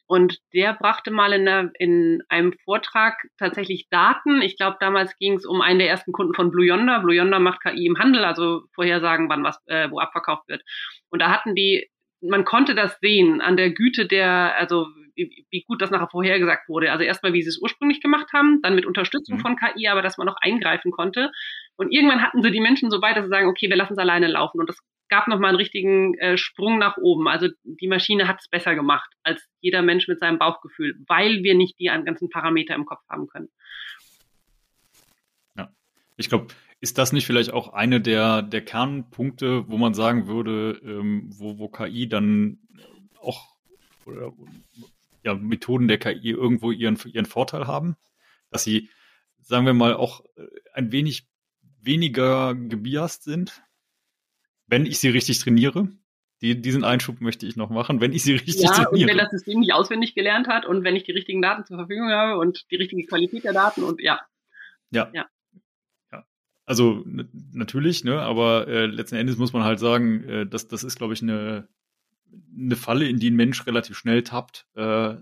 Und der brachte mal in, der, in einem Vortrag tatsächlich Daten. Ich glaube, damals ging es um einen der ersten Kunden von Blue Yonder. Blue Yonder macht KI im Handel, also Vorhersagen, wann was äh, wo abverkauft wird. Und da hatten die man konnte das sehen an der Güte der, also wie, wie gut das nachher vorhergesagt wurde. Also erstmal, wie sie es ursprünglich gemacht haben, dann mit Unterstützung mhm. von KI, aber dass man noch eingreifen konnte. Und irgendwann hatten sie die Menschen so weit, dass sie sagen, okay, wir lassen es alleine laufen. Und das gab nochmal einen richtigen äh, Sprung nach oben. Also die Maschine hat es besser gemacht als jeder Mensch mit seinem Bauchgefühl, weil wir nicht die ganzen Parameter im Kopf haben können. Ja, ich glaube, ist das nicht vielleicht auch eine der, der Kernpunkte, wo man sagen würde, ähm, wo, wo KI dann auch oder, ja, Methoden der KI irgendwo ihren, ihren Vorteil haben? Dass sie, sagen wir mal, auch äh, ein wenig weniger gebiased sind, wenn ich sie richtig trainiere? Die, diesen Einschub möchte ich noch machen, wenn ich sie richtig ja, trainiere. Und wenn das System nicht auswendig gelernt hat und wenn ich die richtigen Daten zur Verfügung habe und die richtige Qualität der Daten und ja. Ja. ja. Also natürlich, ne, aber äh, letzten Endes muss man halt sagen, äh, das, das ist, glaube ich, eine, eine Falle, in die ein Mensch relativ schnell tappt, äh,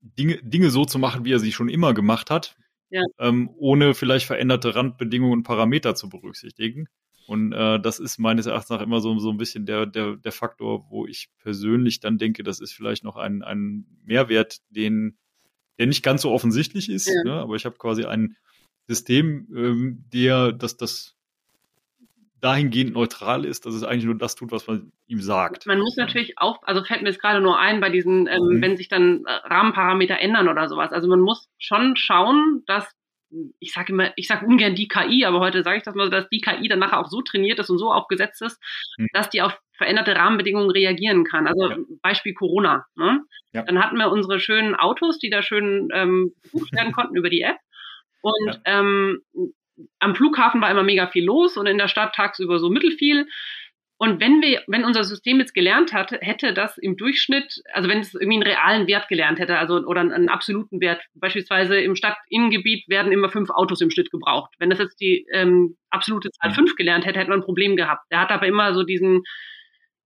Dinge, Dinge so zu machen, wie er sie schon immer gemacht hat, ja. ähm, ohne vielleicht veränderte Randbedingungen und Parameter zu berücksichtigen. Und äh, das ist meines Erachtens nach immer so, so ein bisschen der, der, der Faktor, wo ich persönlich dann denke, das ist vielleicht noch ein, ein Mehrwert, den, der nicht ganz so offensichtlich ist, ja. ne? aber ich habe quasi einen System, ähm, der, dass das dahingehend neutral ist, dass es eigentlich nur das tut, was man ihm sagt. Man muss natürlich auch, also fällt mir jetzt gerade nur ein bei diesen, ähm, mhm. wenn sich dann äh, Rahmenparameter ändern oder sowas. Also man muss schon schauen, dass ich sage immer, ich sage ungern die KI, aber heute sage ich das mal, dass die KI dann nachher auch so trainiert ist und so aufgesetzt ist, mhm. dass die auf veränderte Rahmenbedingungen reagieren kann. Also ja. Beispiel Corona. Ne? Ja. Dann hatten wir unsere schönen Autos, die da schön ähm, gebucht werden konnten über die App. Und ja. ähm, am Flughafen war immer mega viel los und in der Stadt tagsüber so mittelfiel. Und wenn wir, wenn unser System jetzt gelernt hat, hätte das im Durchschnitt, also wenn es irgendwie einen realen Wert gelernt hätte, also oder einen, einen absoluten Wert, beispielsweise im Stadtinnengebiet werden immer fünf Autos im Schnitt gebraucht. Wenn das jetzt die ähm, absolute Zahl fünf gelernt hätte, hätte man ein Problem gehabt. Der hat aber immer so diesen,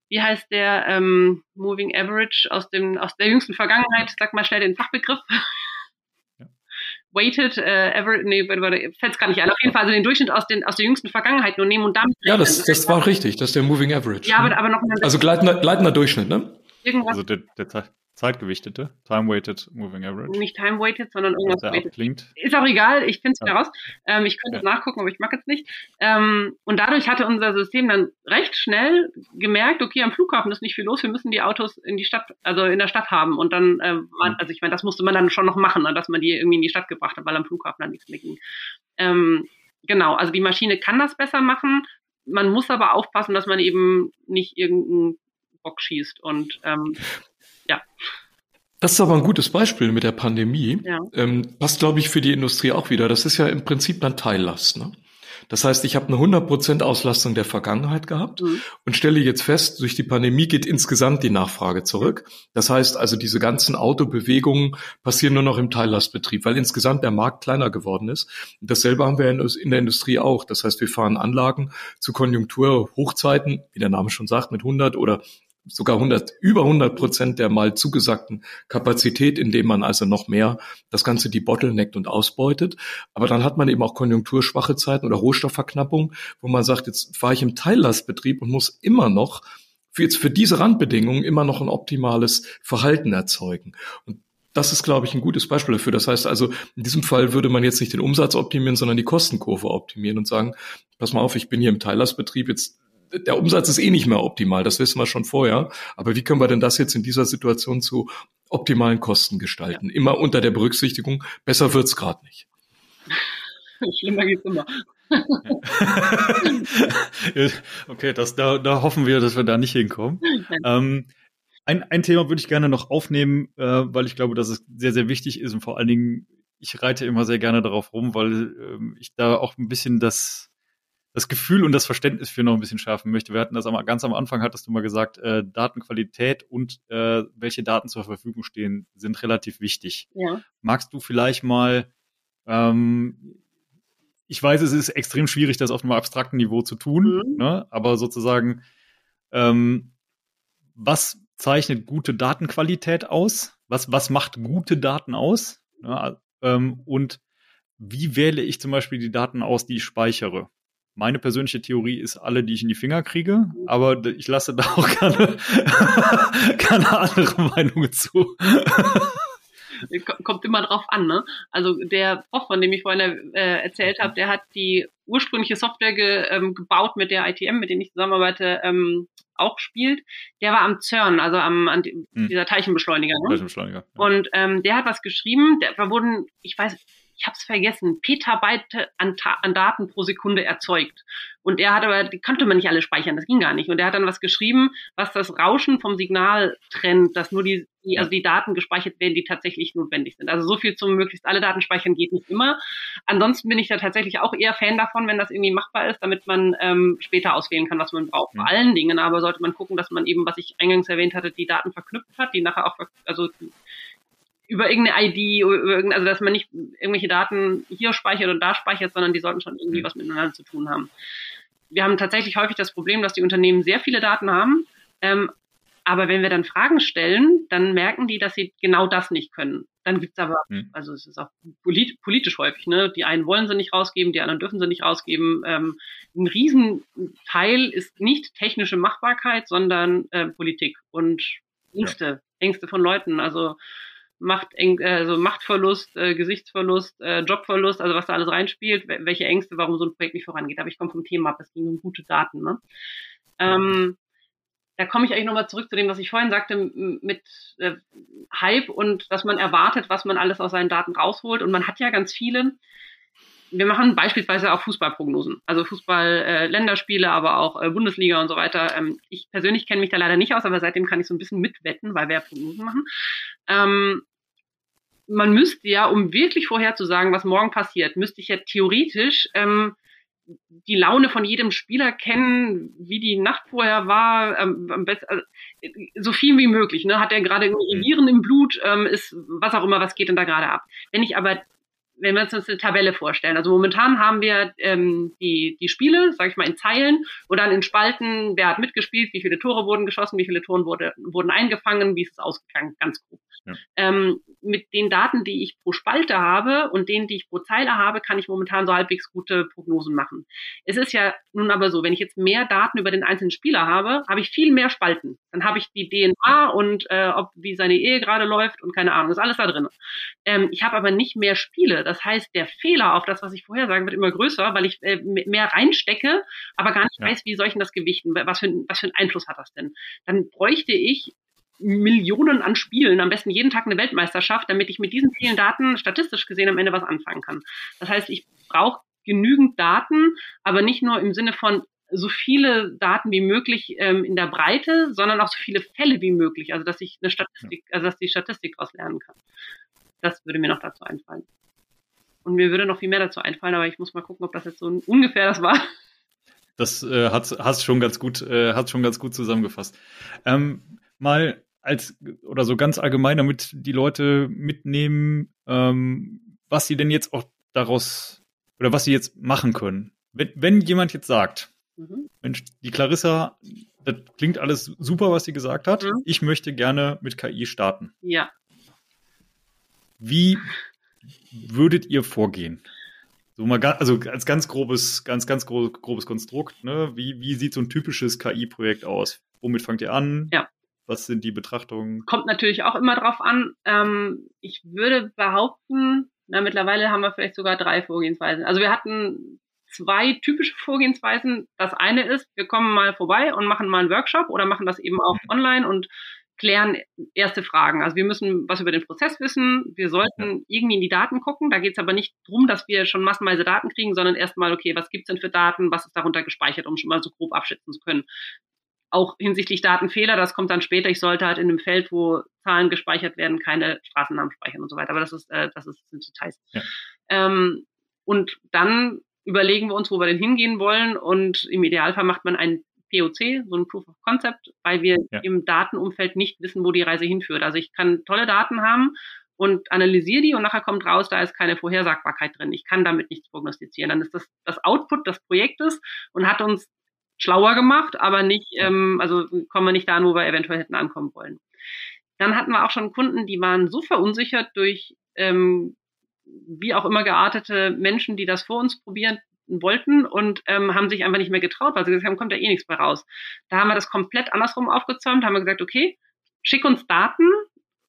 wie heißt der ähm, Moving Average aus dem aus der jüngsten Vergangenheit, sag mal schnell den Fachbegriff weighted äh, average, nee, fällt es gar nicht ein. Auf jeden Fall also den Durchschnitt aus, den, aus der jüngsten Vergangenheit nur nehmen und damit. Ja, das, das war richtig, das ist der Moving Average. Ja, aber, aber noch Also gleitender, gleitender Durchschnitt, ne? Irgendwas. Also der, der, Zeitgewichtete? Time-Weighted Moving Average? Nicht Time-Weighted, sondern irgendwas weighted. Klingt. Ist auch egal, ich finde es wieder ja. raus. Ähm, ich könnte es ja. nachgucken, aber ich mag es nicht. Ähm, und dadurch hatte unser System dann recht schnell gemerkt, okay, am Flughafen ist nicht viel los, wir müssen die Autos in die Stadt, also in der Stadt haben. Und dann, äh, man, also ich meine, das musste man dann schon noch machen, ne, dass man die irgendwie in die Stadt gebracht hat, weil am Flughafen dann nichts mehr ging. Ähm, genau, also die Maschine kann das besser machen. Man muss aber aufpassen, dass man eben nicht irgendeinen Bock schießt und ähm, ja. Das ist aber ein gutes Beispiel mit der Pandemie. Ja. Ähm, passt, glaube ich, für die Industrie auch wieder. Das ist ja im Prinzip dann Teillast. Ne? Das heißt, ich habe eine 100% Auslastung der Vergangenheit gehabt mhm. und stelle jetzt fest, durch die Pandemie geht insgesamt die Nachfrage zurück. Das heißt also, diese ganzen Autobewegungen passieren nur noch im Teillastbetrieb, weil insgesamt der Markt kleiner geworden ist. Und dasselbe haben wir in der Industrie auch. Das heißt, wir fahren Anlagen zu Konjunkturhochzeiten, wie der Name schon sagt, mit 100 oder sogar 100, über 100 Prozent der mal zugesagten Kapazität, indem man also noch mehr das Ganze die bottleneckt und ausbeutet. Aber dann hat man eben auch konjunkturschwache Zeiten oder Rohstoffverknappung, wo man sagt, jetzt fahre ich im Teillastbetrieb und muss immer noch für jetzt für diese Randbedingungen immer noch ein optimales Verhalten erzeugen. Und das ist, glaube ich, ein gutes Beispiel dafür. Das heißt also, in diesem Fall würde man jetzt nicht den Umsatz optimieren, sondern die Kostenkurve optimieren und sagen, pass mal auf, ich bin hier im Teillastbetrieb, jetzt der Umsatz ist eh nicht mehr optimal, das wissen wir schon vorher. Aber wie können wir denn das jetzt in dieser Situation zu optimalen Kosten gestalten? Ja. Immer unter der Berücksichtigung, besser wird's gerade nicht. Schlimmer geht's immer. okay, das, da, da hoffen wir, dass wir da nicht hinkommen. Ähm, ein, ein Thema würde ich gerne noch aufnehmen, äh, weil ich glaube, dass es sehr, sehr wichtig ist und vor allen Dingen, ich reite immer sehr gerne darauf rum, weil äh, ich da auch ein bisschen das das Gefühl und das Verständnis für noch ein bisschen schärfen möchte. Wir hatten das aber ganz am Anfang, hattest du mal gesagt, äh, Datenqualität und äh, welche Daten zur Verfügung stehen, sind relativ wichtig. Ja. Magst du vielleicht mal, ähm, ich weiß, es ist extrem schwierig, das auf einem abstrakten Niveau zu tun, mhm. ne? aber sozusagen, ähm, was zeichnet gute Datenqualität aus? Was, was macht gute Daten aus? Ja, ähm, und wie wähle ich zum Beispiel die Daten aus, die ich speichere? Meine persönliche Theorie ist alle, die ich in die Finger kriege, aber ich lasse da auch keine, keine andere Meinung zu. Kommt immer drauf an, ne? Also der Prof, von dem ich vorhin äh, erzählt habe, der hat die ursprüngliche Software ge, ähm, gebaut, mit der ITM, mit dem ich zusammenarbeite, ähm, auch spielt. Der war am CERN, also am an hm. dieser Teilchenbeschleuniger. Ne? Teilchenbeschleuniger. Ja. Und ähm, der hat was geschrieben. Da wurden, ich weiß, ich habe es vergessen, Petabyte an, an, Daten pro Sekunde erzeugt. Und er hat aber, die konnte man nicht alle speichern, das ging gar nicht. Und er hat dann was geschrieben, was das Rauschen vom Signal trennt, dass nur die, die, also die Daten gespeichert werden, die tatsächlich notwendig sind. Also so viel zum möglichst alle Daten speichern geht nicht immer. Ansonsten bin ich da tatsächlich auch eher Fan davon, wenn das irgendwie machbar ist, damit man ähm, später auswählen kann, was man braucht. Vor allen Dingen aber sollte man gucken, dass man eben, was ich eingangs erwähnt hatte, die Daten verknüpft hat, die nachher auch, also über irgendeine ID, also dass man nicht irgendwelche Daten hier speichert und da speichert, sondern die sollten schon irgendwie mhm. was miteinander zu tun haben. Wir haben tatsächlich häufig das Problem, dass die Unternehmen sehr viele Daten haben, ähm, aber wenn wir dann Fragen stellen, dann merken die, dass sie genau das nicht können. Dann gibt's aber, mhm. also es ist auch polit politisch häufig, ne? Die einen wollen sie nicht rausgeben, die anderen dürfen sie nicht rausgeben. Ähm, ein Riesenteil ist nicht technische Machbarkeit, sondern äh, Politik und Ängste, ja. Ängste von Leuten. Also Macht, also Machtverlust, äh, Gesichtsverlust, äh, Jobverlust, also was da alles reinspielt, welche Ängste, warum so ein Projekt nicht vorangeht. Aber ich komme vom Thema ab, es ging um gute Daten. Ne? Ähm, da komme ich eigentlich nochmal zurück zu dem, was ich vorhin sagte, mit äh, Hype und dass man erwartet, was man alles aus seinen Daten rausholt. Und man hat ja ganz viele. Wir machen beispielsweise auch Fußballprognosen, also Fußball-Länderspiele, äh, aber auch äh, Bundesliga und so weiter. Ähm, ich persönlich kenne mich da leider nicht aus, aber seitdem kann ich so ein bisschen mitwetten, weil wir ja Prognosen machen. Ähm, man müsste ja, um wirklich vorherzusagen, was morgen passiert, müsste ich ja theoretisch ähm, die Laune von jedem Spieler kennen, wie die Nacht vorher war, ähm, am besten, also, so viel wie möglich. Ne? Hat er gerade irgendwie mhm. Viren im Blut, ähm, ist was auch immer, was geht denn da gerade ab? Wenn ich aber wenn wir uns eine Tabelle vorstellen. Also momentan haben wir ähm, die, die Spiele, sage ich mal, in Zeilen und dann in Spalten, wer hat mitgespielt, wie viele Tore wurden geschossen, wie viele Tore wurde, wurden eingefangen, wie ist es ausgegangen, ganz grob. Ja. Ähm, mit den Daten, die ich pro Spalte habe und denen, die ich pro Zeile habe, kann ich momentan so halbwegs gute Prognosen machen. Es ist ja nun aber so, wenn ich jetzt mehr Daten über den einzelnen Spieler habe, habe ich viel mehr Spalten. Dann habe ich die DNA und äh, ob wie seine Ehe gerade läuft und keine Ahnung, ist alles da drin. Ähm, ich habe aber nicht mehr Spiele. Das heißt, der Fehler auf das, was ich vorher sagen, wird immer größer, weil ich äh, mehr reinstecke, aber gar nicht ja. weiß, wie soll ich denn das gewichten? Was für, was für einen Einfluss hat das denn? Dann bräuchte ich Millionen an Spielen, am besten jeden Tag eine Weltmeisterschaft, damit ich mit diesen vielen Daten statistisch gesehen am Ende was anfangen kann. Das heißt, ich brauche genügend Daten, aber nicht nur im Sinne von so viele Daten wie möglich ähm, in der Breite, sondern auch so viele Fälle wie möglich, also dass ich eine Statistik, also dass die Statistik daraus lernen kann. Das würde mir noch dazu einfallen. Und mir würde noch viel mehr dazu einfallen, aber ich muss mal gucken, ob das jetzt so ungefähr das war. Das äh, hat, hast schon ganz gut, äh, hat schon ganz gut zusammengefasst. Ähm, mal als oder so ganz allgemein, damit die Leute mitnehmen, ähm, was sie denn jetzt auch daraus oder was sie jetzt machen können. Wenn, wenn jemand jetzt sagt, mhm. Mensch, die Clarissa, das klingt alles super, was sie gesagt hat. Mhm. Ich möchte gerne mit KI starten. Ja. Wie würdet ihr vorgehen? So mal ganz, also als ganz grobes, ganz, ganz grobes Konstrukt, ne? Wie, wie sieht so ein typisches KI-Projekt aus? Womit fangt ihr an? Ja. Was sind die Betrachtungen? Kommt natürlich auch immer drauf an. Ähm, ich würde behaupten, na, mittlerweile haben wir vielleicht sogar drei Vorgehensweisen. Also wir hatten zwei typische Vorgehensweisen. Das eine ist, wir kommen mal vorbei und machen mal einen Workshop oder machen das eben auch mhm. online und klären erste Fragen. Also wir müssen was über den Prozess wissen. Wir sollten irgendwie in die Daten gucken. Da geht es aber nicht darum, dass wir schon massenweise Daten kriegen, sondern erstmal, okay, was gibt's denn für Daten, was ist darunter gespeichert, um schon mal so grob abschätzen zu können auch hinsichtlich Datenfehler, das kommt dann später. Ich sollte halt in einem Feld, wo Zahlen gespeichert werden, keine Straßennamen speichern und so weiter. Aber das ist, äh, das ist sind Details. Ja. Ähm, und dann überlegen wir uns, wo wir denn hingehen wollen. Und im Idealfall macht man ein POC, so ein Proof of Concept, weil wir ja. im Datenumfeld nicht wissen, wo die Reise hinführt. Also ich kann tolle Daten haben und analysiere die und nachher kommt raus, da ist keine Vorhersagbarkeit drin. Ich kann damit nichts prognostizieren. Dann ist das das Output des Projektes und hat uns schlauer gemacht, aber nicht, ähm, also kommen wir nicht da an, wo wir eventuell hätten ankommen wollen. Dann hatten wir auch schon Kunden, die waren so verunsichert durch ähm, wie auch immer geartete Menschen, die das vor uns probieren wollten und ähm, haben sich einfach nicht mehr getraut, weil sie gesagt haben, kommt da eh nichts mehr raus. Da haben wir das komplett andersrum aufgezäumt, haben wir gesagt, okay, schick uns Daten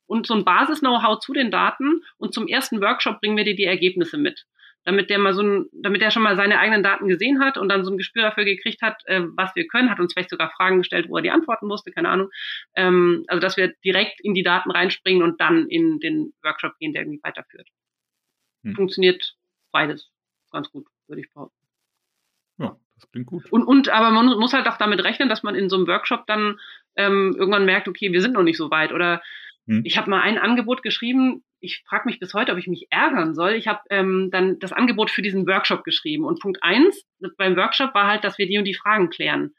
und so ein Basis-Know-how zu den Daten und zum ersten Workshop bringen wir dir die Ergebnisse mit damit der mal so ein, damit der schon mal seine eigenen Daten gesehen hat und dann so ein Gespür dafür gekriegt hat, äh, was wir können, hat uns vielleicht sogar Fragen gestellt, wo er die antworten musste, keine Ahnung. Ähm, also dass wir direkt in die Daten reinspringen und dann in den Workshop gehen, der irgendwie weiterführt. Hm. Funktioniert beides ganz gut, würde ich behaupten. Ja, das klingt gut. Und, und aber man muss halt auch damit rechnen, dass man in so einem Workshop dann ähm, irgendwann merkt, okay, wir sind noch nicht so weit. Oder hm. ich habe mal ein Angebot geschrieben, ich frage mich bis heute, ob ich mich ärgern soll. Ich habe ähm, dann das Angebot für diesen Workshop geschrieben. Und Punkt eins beim Workshop war halt, dass wir die und die Fragen klären.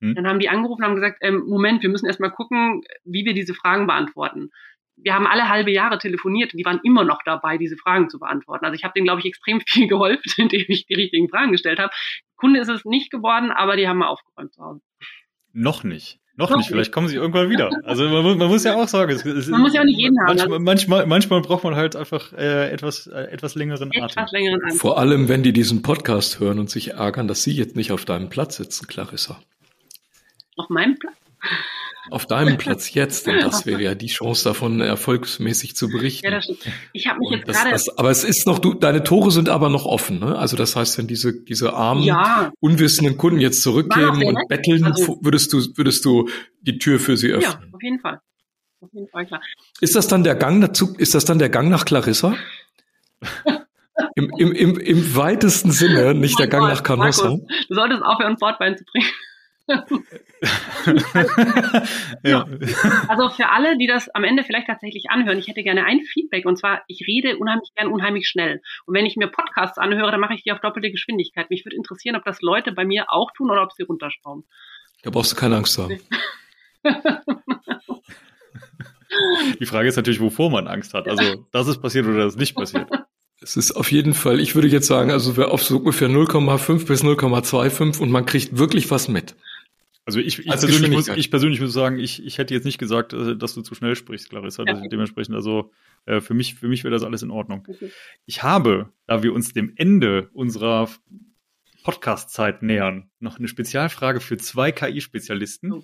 Hm. Dann haben die angerufen und haben gesagt, ähm, Moment, wir müssen erstmal gucken, wie wir diese Fragen beantworten. Wir haben alle halbe Jahre telefoniert und die waren immer noch dabei, diese Fragen zu beantworten. Also ich habe denen, glaube ich, extrem viel geholfen, indem ich die richtigen Fragen gestellt habe. Kunde ist es nicht geworden, aber die haben wir aufgeräumt zu Hause. Noch nicht. Noch nicht, vielleicht kommen sie irgendwann wieder. Also man, man muss ja auch sagen, es, es, man muss ja auch nicht jeden manchmal, haben. Manchmal, manchmal braucht man halt einfach äh, etwas, äh, etwas längeren etwas Atem. Längeren Atem. Vor allem, wenn die diesen Podcast hören und sich ärgern, dass sie jetzt nicht auf deinem Platz sitzen, Clarissa. Auf meinem Platz? Auf deinem Platz jetzt, denn das wäre ja die Chance davon, erfolgsmäßig zu berichten. Ja, das stimmt. Ich habe mich jetzt gerade. Aber es ist noch, du, deine Tore sind aber noch offen, ne? Also das heißt, wenn diese diese armen, ja. unwissenden Kunden jetzt zurückgeben und nett. betteln, also, würdest du würdest du die Tür für sie öffnen? Ja, auf jeden Fall. Auf jeden Fall klar. Ist das dann der Gang dazu? Ist das dann der Gang nach Clarissa? Im, im, im, Im weitesten Sinne, nicht der Gang nach Canossa. du solltest aufhören, Portwein zu trinken. Ja. Also für alle, die das am Ende vielleicht tatsächlich anhören, ich hätte gerne ein Feedback und zwar, ich rede unheimlich gern unheimlich schnell. Und wenn ich mir Podcasts anhöre, dann mache ich die auf doppelte Geschwindigkeit. Mich würde interessieren, ob das Leute bei mir auch tun oder ob sie runterschrauben. Da brauchst du keine Angst haben. Die Frage ist natürlich, wovor man Angst hat. Also, dass es passiert oder dass es nicht passiert. Es ist auf jeden Fall, ich würde jetzt sagen, also wir auf so ungefähr 0,5 bis 0,25 und man kriegt wirklich was mit. Also ich, ich, also persönlich, muss, ich persönlich muss sagen, ich, ich hätte jetzt nicht gesagt, äh, dass du zu schnell sprichst, Clarissa. Ja. dementsprechend, also äh, für mich, für mich wäre das alles in Ordnung. Okay. Ich habe, da wir uns dem Ende unserer Podcast-Zeit nähern, noch eine Spezialfrage für zwei KI-Spezialisten. Oh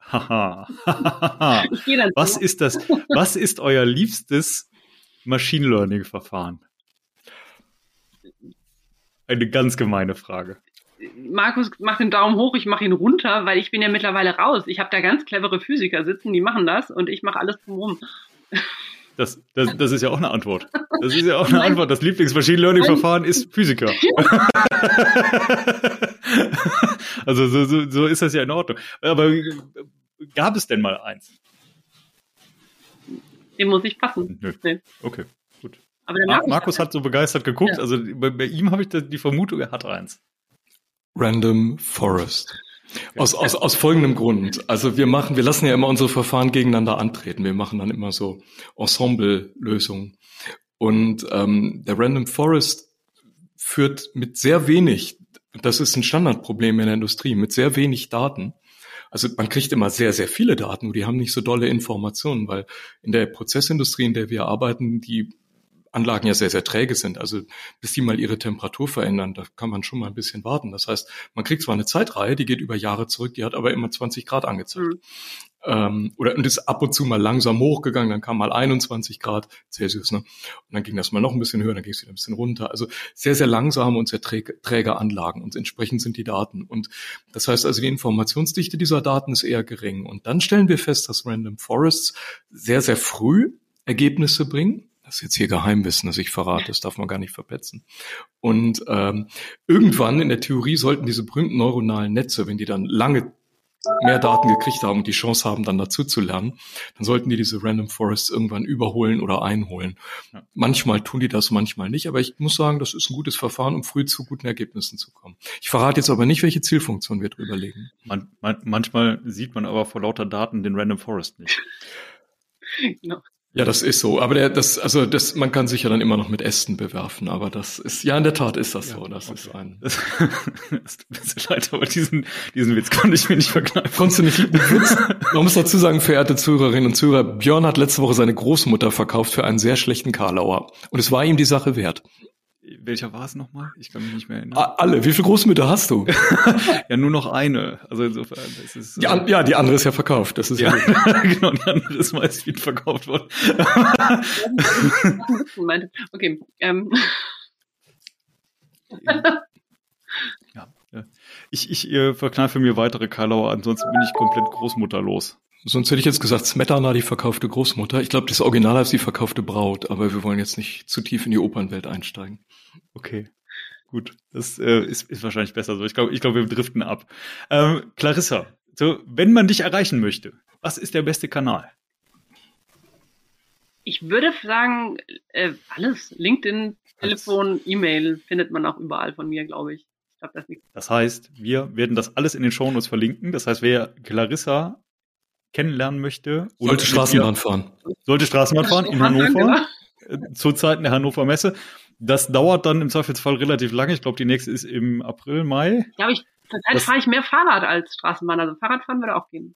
Haha. was ist das? Was ist euer liebstes Machine Learning-Verfahren? Eine ganz gemeine Frage. Markus macht den Daumen hoch, ich mache ihn runter, weil ich bin ja mittlerweile raus. Ich habe da ganz clevere Physiker sitzen, die machen das und ich mache alles drumherum. Das, das, das ist ja auch eine Antwort. Das ist ja auch eine Nein. Antwort. Das Lieblings-Machine Learning-Verfahren ist Physiker. Also so, so, so ist das ja in Ordnung. Aber gab es denn mal eins? Dem muss ich passen. Nö. Nee. Okay, gut. Aber Mar Markus hat so begeistert geguckt. Ja. Also bei, bei ihm habe ich die Vermutung, er hat eins. Random Forest. Aus, aus, aus folgendem Grund. Also wir machen, wir lassen ja immer unsere Verfahren gegeneinander antreten. Wir machen dann immer so Ensemble-Lösungen. Und ähm, der Random Forest führt mit sehr wenig, das ist ein Standardproblem in der Industrie, mit sehr wenig Daten. Also man kriegt immer sehr, sehr viele Daten, die haben nicht so dolle Informationen, weil in der Prozessindustrie, in der wir arbeiten, die Anlagen ja sehr, sehr träge sind. Also bis die mal ihre Temperatur verändern, da kann man schon mal ein bisschen warten. Das heißt, man kriegt zwar eine Zeitreihe, die geht über Jahre zurück, die hat aber immer 20 Grad angezeigt. Mhm. Ähm, oder und ist ab und zu mal langsam hochgegangen, dann kam mal 21 Grad Celsius, ne? Und dann ging das mal noch ein bisschen höher, dann ging es wieder ein bisschen runter. Also sehr, sehr langsame und sehr träge, träge Anlagen und entsprechend sind die Daten. Und das heißt also, die Informationsdichte dieser Daten ist eher gering. Und dann stellen wir fest, dass Random Forests sehr, sehr früh Ergebnisse bringen das ist jetzt hier Geheimwissen, das ich verrate, das darf man gar nicht verpetzen. Und ähm, irgendwann in der Theorie sollten diese berühmten neuronalen Netze, wenn die dann lange mehr Daten gekriegt haben und die Chance haben, dann dazu zu lernen, dann sollten die diese Random Forests irgendwann überholen oder einholen. Ja. Manchmal tun die das, manchmal nicht, aber ich muss sagen, das ist ein gutes Verfahren, um früh zu guten Ergebnissen zu kommen. Ich verrate jetzt aber nicht, welche Zielfunktion wir drüber legen. Man, man, manchmal sieht man aber vor lauter Daten den Random Forest nicht. Genau. Ja, das ist so. Aber der, das, also das, man kann sich ja dann immer noch mit Ästen bewerfen. Aber das ist, ja, in der Tat ist das ja, so. Das okay. ist ein. Das, das tut mir leid, aber diesen, diesen Witz konnte ich mir nicht verkneifen. Konntest du nicht Witz? Man muss dazu sagen, verehrte Zuhörerinnen und Zuhörer, Björn hat letzte Woche seine Großmutter verkauft für einen sehr schlechten Karlauer. Und es war ihm die Sache wert. Welcher war es nochmal? Ich kann mich nicht mehr erinnern. Alle. Wie viele Großmütter hast du? ja, nur noch eine. Also insofern, das ist. Die an, ja, die andere ist ja verkauft. Das ist ja, ja genau. Die andere ist meist wieder verkauft worden. okay. Ähm. Ja. Ich, ich äh, verkneife mir weitere Karlauer, ansonsten bin ich komplett großmutterlos. Sonst hätte ich jetzt gesagt, Smetana, die verkaufte Großmutter. Ich glaube, das Original heißt die verkaufte Braut, aber wir wollen jetzt nicht zu tief in die Opernwelt einsteigen. Okay. Gut, das äh, ist, ist wahrscheinlich besser so. Ich glaube, ich glaub, wir driften ab. Ähm, Clarissa, so, wenn man dich erreichen möchte, was ist der beste Kanal? Ich würde sagen, äh, alles. LinkedIn, Telefon, E-Mail findet man auch überall von mir, glaube ich. ich glaub, das, das heißt, wir werden das alles in den Shownotes verlinken. Das heißt, wer Clarissa kennenlernen möchte. Sollte Straßenbahn fahren. Sollte Straßenbahn fahren in Hannover. Genau. Äh, Zu Zeiten der Hannover Messe. Das dauert dann im Zweifelsfall relativ lange. Ich glaube, die nächste ist im April, Mai. Ja, ich, zurzeit fahre ich mehr Fahrrad als Straßenbahn. Also Fahrradfahren würde auch gehen.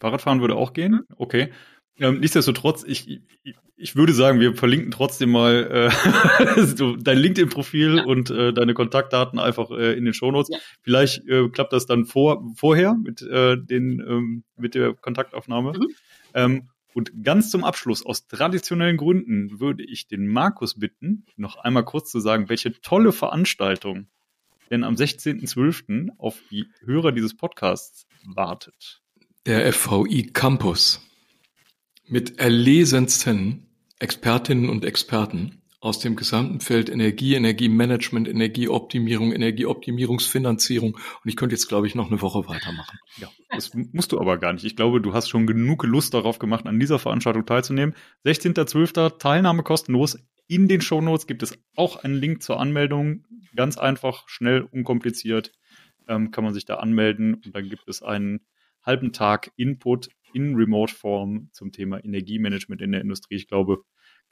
Fahrradfahren würde auch gehen? Okay. Ähm, nichtsdestotrotz, ich, ich, ich würde sagen, wir verlinken trotzdem mal äh, dein LinkedIn-Profil ja. und äh, deine Kontaktdaten einfach äh, in den Shownotes. Ja. Vielleicht äh, klappt das dann vor, vorher mit, äh, den, ähm, mit der Kontaktaufnahme. Mhm. Ähm, und ganz zum Abschluss, aus traditionellen Gründen, würde ich den Markus bitten, noch einmal kurz zu sagen, welche tolle Veranstaltung denn am 16.12. auf die Hörer dieses Podcasts wartet. Der FVI Campus mit erlesensten Expertinnen und Experten aus dem gesamten Feld Energie, Energiemanagement, Energieoptimierung, Energieoptimierungsfinanzierung. Und ich könnte jetzt, glaube ich, noch eine Woche weitermachen. Ja, das musst du aber gar nicht. Ich glaube, du hast schon genug Lust darauf gemacht, an dieser Veranstaltung teilzunehmen. 16.12. Teilnahme kostenlos. In den Shownotes gibt es auch einen Link zur Anmeldung. Ganz einfach, schnell, unkompliziert ähm, kann man sich da anmelden. Und dann gibt es einen halben Tag Input in Remote-Form zum Thema Energiemanagement in der Industrie. Ich glaube,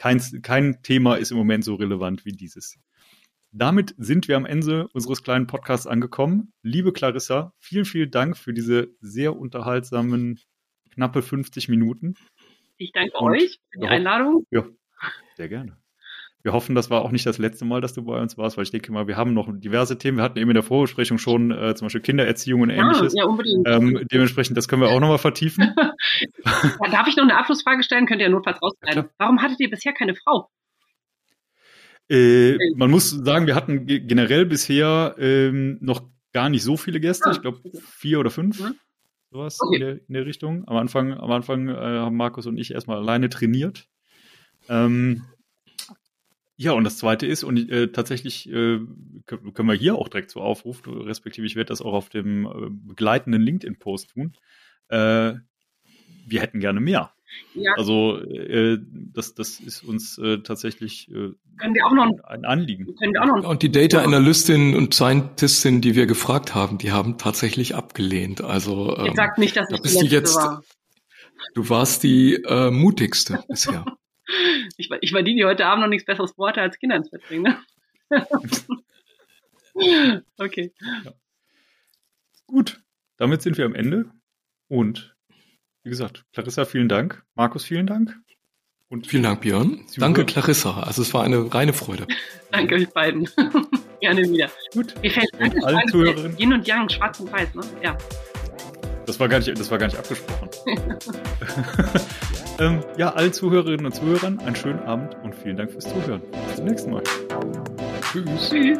kein, kein Thema ist im Moment so relevant wie dieses. damit sind wir am Ende unseres kleinen Podcasts angekommen. Liebe Clarissa, vielen, vielen Dank für diese sehr unterhaltsamen knappe 50 Minuten. Ich danke Und euch für die Einladung. Ja, sehr gerne. Wir hoffen, das war auch nicht das letzte Mal, dass du bei uns warst, weil ich denke mal, wir haben noch diverse Themen. Wir hatten eben in der Vorbesprechung schon äh, zum Beispiel Kindererziehung und ähnliches. Ja, unbedingt. Ähm, dementsprechend, das können wir auch nochmal vertiefen. Darf ich noch eine Abschlussfrage stellen? Könnt ihr ja notfalls rausschneiden. Warum hattet ihr bisher keine Frau? Äh, man muss sagen, wir hatten generell bisher ähm, noch gar nicht so viele Gäste. Ah, ich glaube vier oder fünf. Mhm. Sowas okay. in, der, in der Richtung. Am Anfang, am Anfang äh, haben Markus und ich erstmal alleine trainiert. Ähm, ja, und das zweite ist, und äh, tatsächlich äh, können wir hier auch direkt so aufrufen, respektive ich werde das auch auf dem äh, begleitenden LinkedIn-Post tun. Äh, wir hätten gerne mehr. Ja. Also äh, das, das ist uns äh, tatsächlich äh, können wir auch noch, ein Anliegen. Können wir auch noch, und die Data Analystinnen und Scientistinnen, die wir gefragt haben, die haben tatsächlich abgelehnt. Also ähm, sagt nicht, dass da ich bist du jetzt. War. Du warst die äh, mutigste bisher. Ich, ich verdiene die heute Abend noch nichts besseres Worte als Kinder ins Bett bringen. Ne? okay. Ja. Gut, damit sind wir am Ende und wie gesagt, Clarissa, vielen Dank. Markus, vielen Dank. Und vielen Dank, Björn. Danke, Clarissa. Also es war eine reine Freude. Danke euch beiden. Gerne wieder. Gut. Mir fällt und allen Zuhörerinnen. Yin und Yang, schwarz und weiß, ne? Ja. Das war gar nicht, das war gar nicht abgesprochen. Ähm, ja, allen Zuhörerinnen und Zuhörern einen schönen Abend und vielen Dank fürs Zuhören. Bis zum nächsten Mal. Tschüss. Tschüss.